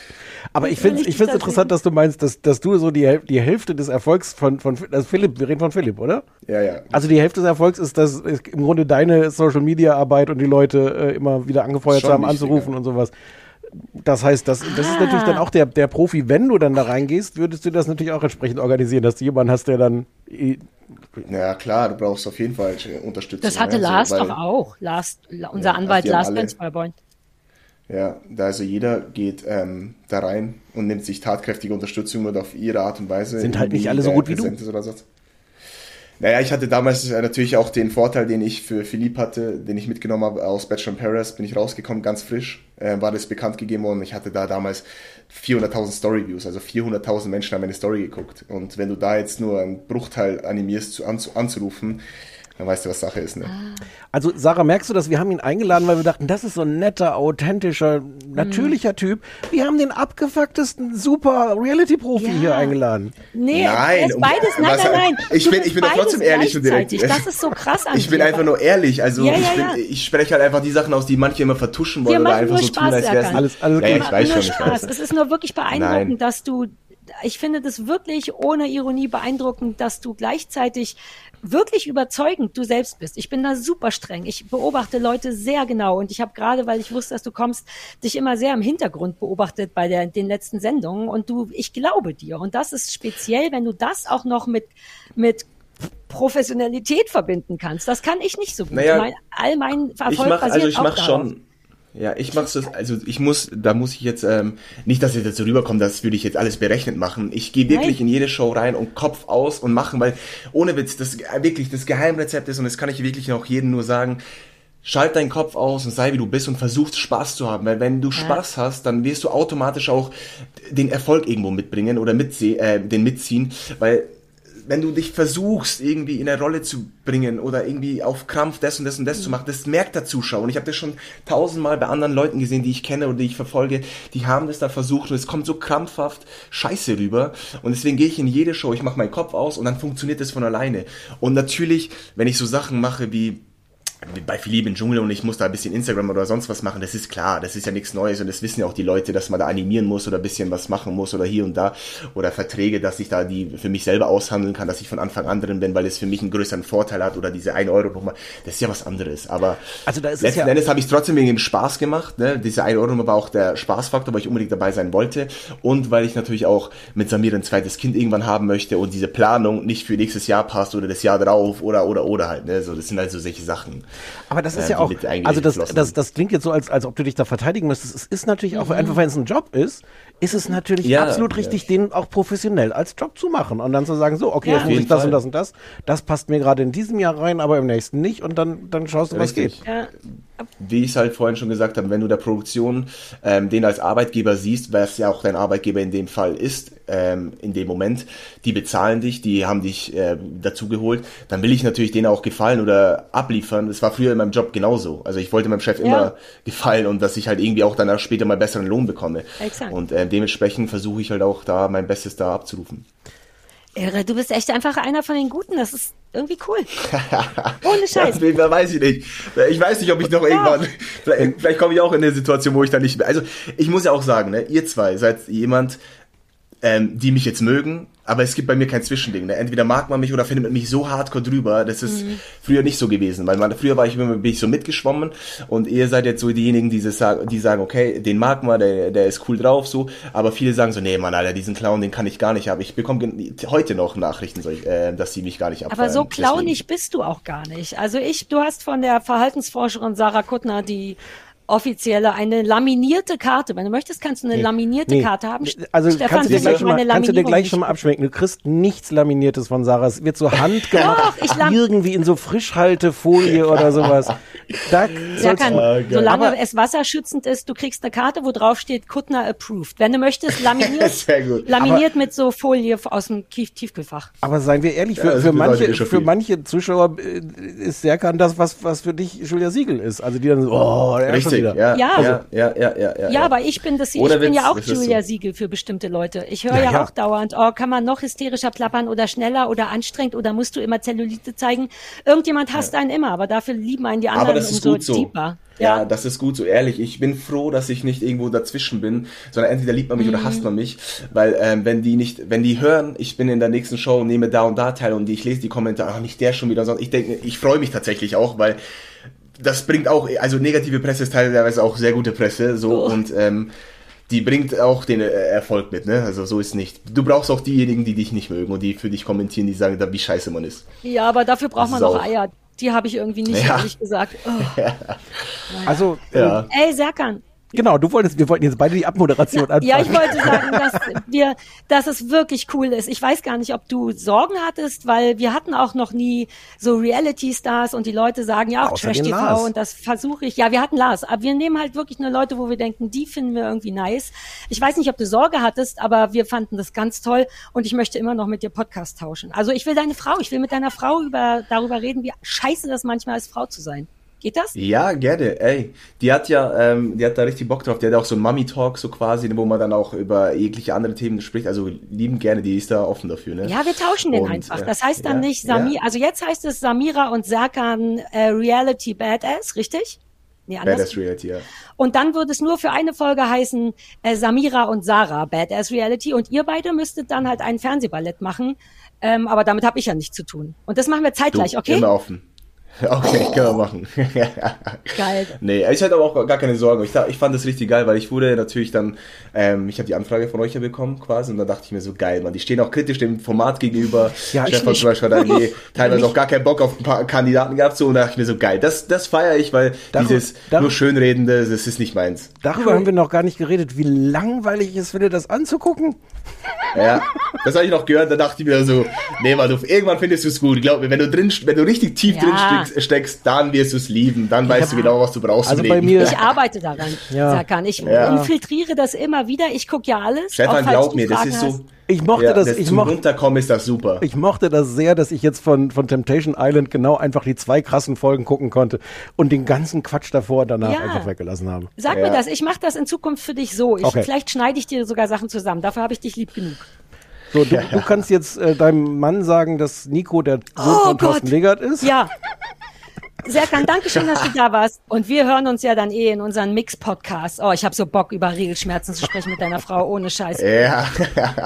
Aber ich finde ich ich find's das interessant, dass du meinst, dass, dass du so die, die Hälfte des Erfolgs von, von also Philipp, wir reden von Philipp, oder? Ja, ja. Also die Hälfte des Erfolgs ist, dass ist im Grunde deine Social Media Arbeit und die Leute äh, immer wieder angefeuert Schon haben, anzurufen und sowas. Das heißt, das, das ist natürlich dann auch der, der Profi, wenn du dann da reingehst, würdest du das natürlich auch entsprechend organisieren, dass du jemanden hast, der dann äh, Ja, klar, du brauchst auf jeden Fall Unterstützung. Das hatte ne? So, Lars weil- doch auch. Lars, unser Ja, Anwalt Lars Benzfeuerborn. Ja, da also jeder geht ähm, da rein und nimmt sich tatkräftige Unterstützung und auf ihre Art und Weise. Sind halt nicht alle so gut wie du. Oder so. Naja, ich hatte damals äh, natürlich auch den Vorteil, den ich für Philipp hatte, den ich mitgenommen habe aus Bachelor in Paris, bin ich rausgekommen, ganz frisch, äh, war das bekannt gegeben worden. Ich hatte da damals 400.000 Story-Views, also 400.000 Menschen haben meine Story geguckt. Und wenn du da jetzt nur einen Bruchteil animierst, zu, anzu, anzurufen, dann weißt du, was Sache ist. Ne? Also Sarah, merkst du das? Wir haben ihn eingeladen, weil wir dachten, das ist so ein netter, authentischer, natürlicher Typ. Wir haben den abgefucktesten super Reality-Profi Ja. hier eingeladen. Nee, Nein, er ist um- beides. Nein, was- nein, nein. ich Du bin- ich bin trotzdem ehrlich und direkt. gleichzeitig. Das ist so krass an Ich bin dir. einfach nur ehrlich, also Ja, ich, ja, bin, ja. ich spreche halt einfach die Sachen aus, die manche immer vertuschen Wir wollen oder einfach nur so Spaß, tun, als wäre es. Alles- alles ja, ich weiß nur schon, ich Spaß. weiß. Es ist nur wirklich beeindruckend, Nein. dass du, ich finde das wirklich ohne Ironie beeindruckend, dass du gleichzeitig wirklich überzeugend du selbst bist. Ich bin da super streng. Ich beobachte Leute sehr genau und ich habe gerade, weil ich wusste, dass du kommst, dich immer sehr im Hintergrund beobachtet bei der, den letzten Sendungen und du, ich glaube dir. Und das ist speziell, wenn du das auch noch mit, mit Professionalität verbinden kannst. Das kann ich nicht so gut. Naja, mein, all mein Erfolg ich mach, basiert also ich auch mach darauf. schon. Ja, ich mach's das, also ich muss, da muss ich jetzt, ähm, nicht, dass ihr dazu rüberkommt, das würde ich jetzt alles berechnet machen. Ich gehe wirklich in jede Show rein und Kopf aus und machen, weil ohne Witz, das äh, wirklich das Geheimrezept ist und das kann ich wirklich auch jedem nur sagen. Schalt deinen Kopf aus und sei wie du bist und versuch Spaß zu haben, weil wenn du Spaß hast, dann wirst du automatisch auch den Erfolg irgendwo mitbringen oder mitseh, äh, den mitziehen, weil wenn du dich versuchst, irgendwie in eine Rolle zu bringen oder irgendwie auf Krampf das und das und das zu machen, das merkt der Zuschauer. Und ich habe das schon tausendmal bei anderen Leuten gesehen, die ich kenne oder die ich verfolge, die haben das da versucht und es kommt so krampfhaft scheiße rüber. Und deswegen gehe ich in jede Show, ich mache meinen Kopf aus und dann funktioniert das von alleine. Und natürlich, wenn ich so Sachen mache wie bei Philippe im Dschungel und ich muss da ein bisschen Instagram oder sonst was machen, das ist klar, das ist ja nichts Neues und das wissen ja auch die Leute, dass man da animieren muss oder ein bisschen was machen muss oder hier und da oder Verträge, dass ich da die für mich selber aushandeln kann, dass ich von Anfang an drin bin, weil es für mich einen größeren Vorteil hat oder diese 1 Euro Nummer, das ist ja was anderes, aber Also da ist es letzten ja- Endes habe ich trotzdem wegen dem Spaß gemacht, ne? diese 1 Euro war auch der Spaßfaktor, weil ich unbedingt dabei sein wollte und weil ich natürlich auch mit Samir ein zweites Kind irgendwann haben möchte und diese Planung nicht für nächstes Jahr passt oder das Jahr drauf oder oder oder halt, ne? so, das sind also solche Sachen. Aber das ist äh, ja auch, also das, das, das klingt jetzt so, als, als ob du dich da verteidigen müsstest. Es ist natürlich auch, einfach wenn es ein Job ist, ist es natürlich Ja, absolut ja. richtig, den auch professionell als Job zu machen und dann zu sagen, so, okay, Ja. jetzt muss ich das Fall. und das und das, das passt mir gerade in diesem Jahr rein, aber im nächsten nicht und dann, dann schaust du, was Richtig. geht. Ja. wie ich es halt vorhin schon gesagt habe, wenn du der Produktion ähm, den als Arbeitgeber siehst, was ja auch dein Arbeitgeber in dem Fall ist, ähm, in dem Moment, die bezahlen dich, die haben dich äh, dazu geholt, dann will ich natürlich denen auch gefallen oder abliefern. Das war früher in meinem Job genauso. Also ich wollte meinem Chef immer gefallen und dass ich halt irgendwie auch danach später mal besseren Lohn bekomme. Exakt. Und äh, dementsprechend versuche ich halt auch da mein Bestes da abzurufen. Irre, du bist echt einfach einer von den Guten. Das ist irgendwie cool. Ohne Scheiß. Ja, weiß ich nicht. Ich weiß nicht, ob ich noch irgendwann, vielleicht, vielleicht komme ich auch in eine Situation, wo ich dann nicht mehr, also ich muss ja auch sagen, ne, ihr zwei seid jemand, ähm, die mich jetzt mögen, aber es gibt bei mir kein Zwischending. Ne? Entweder mag man mich oder findet man mich so hardcore drüber. Das ist früher nicht so gewesen, weil man, früher war ich immer bin ich so mitgeschwommen und ihr seid jetzt so diejenigen, die, das sagen, die sagen, okay, den mag man, der, der ist cool drauf, so. Aber viele sagen so, nee, Mann, Alter, diesen Clown, den kann ich gar nicht haben. Ich bekomme heute noch Nachrichten, äh, dass sie mich gar nicht abfeiern. Aber so Deswegen- clownig bist du auch gar nicht. Also ich, du hast von der Verhaltensforscherin Sarah Kuttner die offizielle, eine laminierte Karte. Wenn du möchtest, kannst du eine laminierte Nee. Karte haben. Also Stefan, kannst du, dir gleich schon mal, meine kannst du dir Laminierung gleich schon mal abschmecken. Du kriegst nichts Laminiertes von Sarah. Es wird so handgemacht, Doch, ich irgendwie in so Frischhaltefolie oder sowas. Da Ja, kann, solange Aber- es wasserschützend ist, du kriegst eine Karte, wo drauf steht Kuttner approved. Wenn du möchtest, laminiert, Sehr gut. laminiert mit so Folie aus dem Tief Tiefkühlfach. Aber seien wir ehrlich, für, Ja, für, bedeutet manche, für manche Zuschauer äh, ist Serkan das, was, was für dich Julia Siegel ist. Also die dann so, oh, der Richtig, wieder. ja, Ja. ja, ja, ja, ja, ja. Ja, aber ich bin das, ich bin ja auch Julia so. Siegel für bestimmte Leute. Ich höre Ja, ja, ja. auch dauernd, oh, kann man noch hysterischer plappern oder schneller oder anstrengend oder musst du immer Zellulite zeigen? Irgendjemand hasst einen immer, aber dafür lieben einen die anderen Aber das ist gut so. deeper. Ja. das ist gut so, ehrlich. Ich bin froh, dass ich nicht irgendwo dazwischen bin, sondern entweder liebt man mich Mhm. oder hasst man mich. Weil ähm, wenn die nicht, wenn die hören, ich bin in der nächsten Show und nehme da und da teil und ich lese die Kommentare, ach, nicht der schon wieder, sondern ich denke, ich freue mich tatsächlich auch, weil das bringt auch, also negative Presse ist teilweise auch sehr gute Presse, so Oh. und ähm, die bringt auch den äh, Erfolg mit, ne? Also so ist nicht. Du brauchst auch diejenigen, die dich nicht mögen und die für dich kommentieren, die sagen, da wie scheiße man ist. Ja, aber dafür braucht Das man auch- Eier. Die habe ich irgendwie nicht, Ja. ehrlich gesagt. Oh. Also, Ja. Ey, Serkan, genau, du wolltest, wir wollten jetzt beide die Abmoderation anfangen. Ja, ich wollte sagen, dass wir, dass es wirklich cool ist. Ich weiß gar nicht, ob du Sorgen hattest, weil wir hatten auch noch nie so Reality-Stars und die Leute sagen ja auch Außer den Trash-TV Lars. und das versuche ich. Ja, wir hatten Lars, aber wir nehmen halt wirklich nur Leute, wo wir denken, die finden wir irgendwie nice. Ich weiß nicht, ob du Sorge hattest, aber wir fanden das ganz toll und ich möchte immer noch mit dir Podcast tauschen. Also ich will deine Frau, ich will mit deiner Frau über, darüber reden, wie scheiße das manchmal ist, Frau zu sein. Geht das? Ja, gerne, ey. Die hat ja, ähm, die hat da richtig Bock drauf. Die hat auch so einen Mummy-Talk so quasi, wo man dann auch über jegliche andere Themen spricht. Also lieben gerne, die ist da offen dafür, ne? Ja, wir tauschen den Und, einfach. äh, Das heißt dann ja, nicht Samir, ja. also jetzt heißt es Samira und Serkan äh, Reality Badass, richtig? Nee. Badass Reality, ja. Und dann würde es nur für eine Folge heißen äh, Samira und Sarah Badass Reality und ihr beide müsstet dann halt ein Fernsehballett machen. Ähm, aber damit habe ich ja nichts zu tun. Und das machen wir zeitgleich, Du, okay? Immer offen. Okay, können wir machen. Geil. Nee, ich hatte aber auch gar keine Sorgen. Ich, ich fand das richtig geil, weil ich wurde natürlich dann, ähm, ich habe die Anfrage von euch ja bekommen quasi und dann dachte ich mir so, geil, man, die stehen auch kritisch dem Format gegenüber. Ja, ich Stefan zum Beispiel hat irgendwie teilweise Nicht. auch gar keinen Bock auf ein paar Kandidaten gehabt, so und da dachte ich mir so, geil, das, das feiere ich, weil Darüber- dieses darüber- nur Schönredende, das ist nicht meins. Darüber haben wir noch gar nicht geredet, wie langweilig ich es finde, das anzugucken. Ja, das habe ich noch gehört, da dachte ich mir so, nee, mal, du, irgendwann findest du es gut. Glaub mir, wenn du drin, wenn du richtig tief Ja. drin steckst, steckst, dann wirst du es lieben. Dann weißt du genau, was du brauchst Also im bei Leben. mir- Ich arbeite daran, Ja. Serkan. Ich Ja. infiltriere das immer wieder. Ich gucke ja alles. auch Stefan, glaub du mir, das Fragen ist so. Ich mochte Ja, das, das ich mochte, Runterkommen ist das super. ich mochte das sehr, dass ich jetzt von, von Temptation Island genau einfach die zwei krassen Folgen gucken konnte und den ganzen Quatsch davor und danach Ja. einfach weggelassen habe. Sag Ja. mir das, ich mache das in Zukunft für dich so. Ich, Okay. Vielleicht schneide ich dir sogar Sachen zusammen. Dafür habe ich dich lieb genug. So, du, du kannst jetzt äh, deinem Mann sagen, dass Nico der Sohn Oh von Thorsten. Legert ist. Ja. Serkan, danke schön, dass du da warst. Und wir hören uns ja dann eh in unseren Mix-Podcast. Oh, ich habe so Bock, über Regelschmerzen zu sprechen mit deiner Frau, ohne Scheiß. Ja.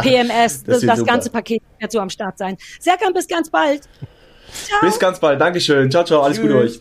PMS, das, das super. ganze Paket wird so am Start sein. Serkan, bis ganz bald. Bis ganz bald. Dankeschön. Ciao, ciao. Alles Gute euch.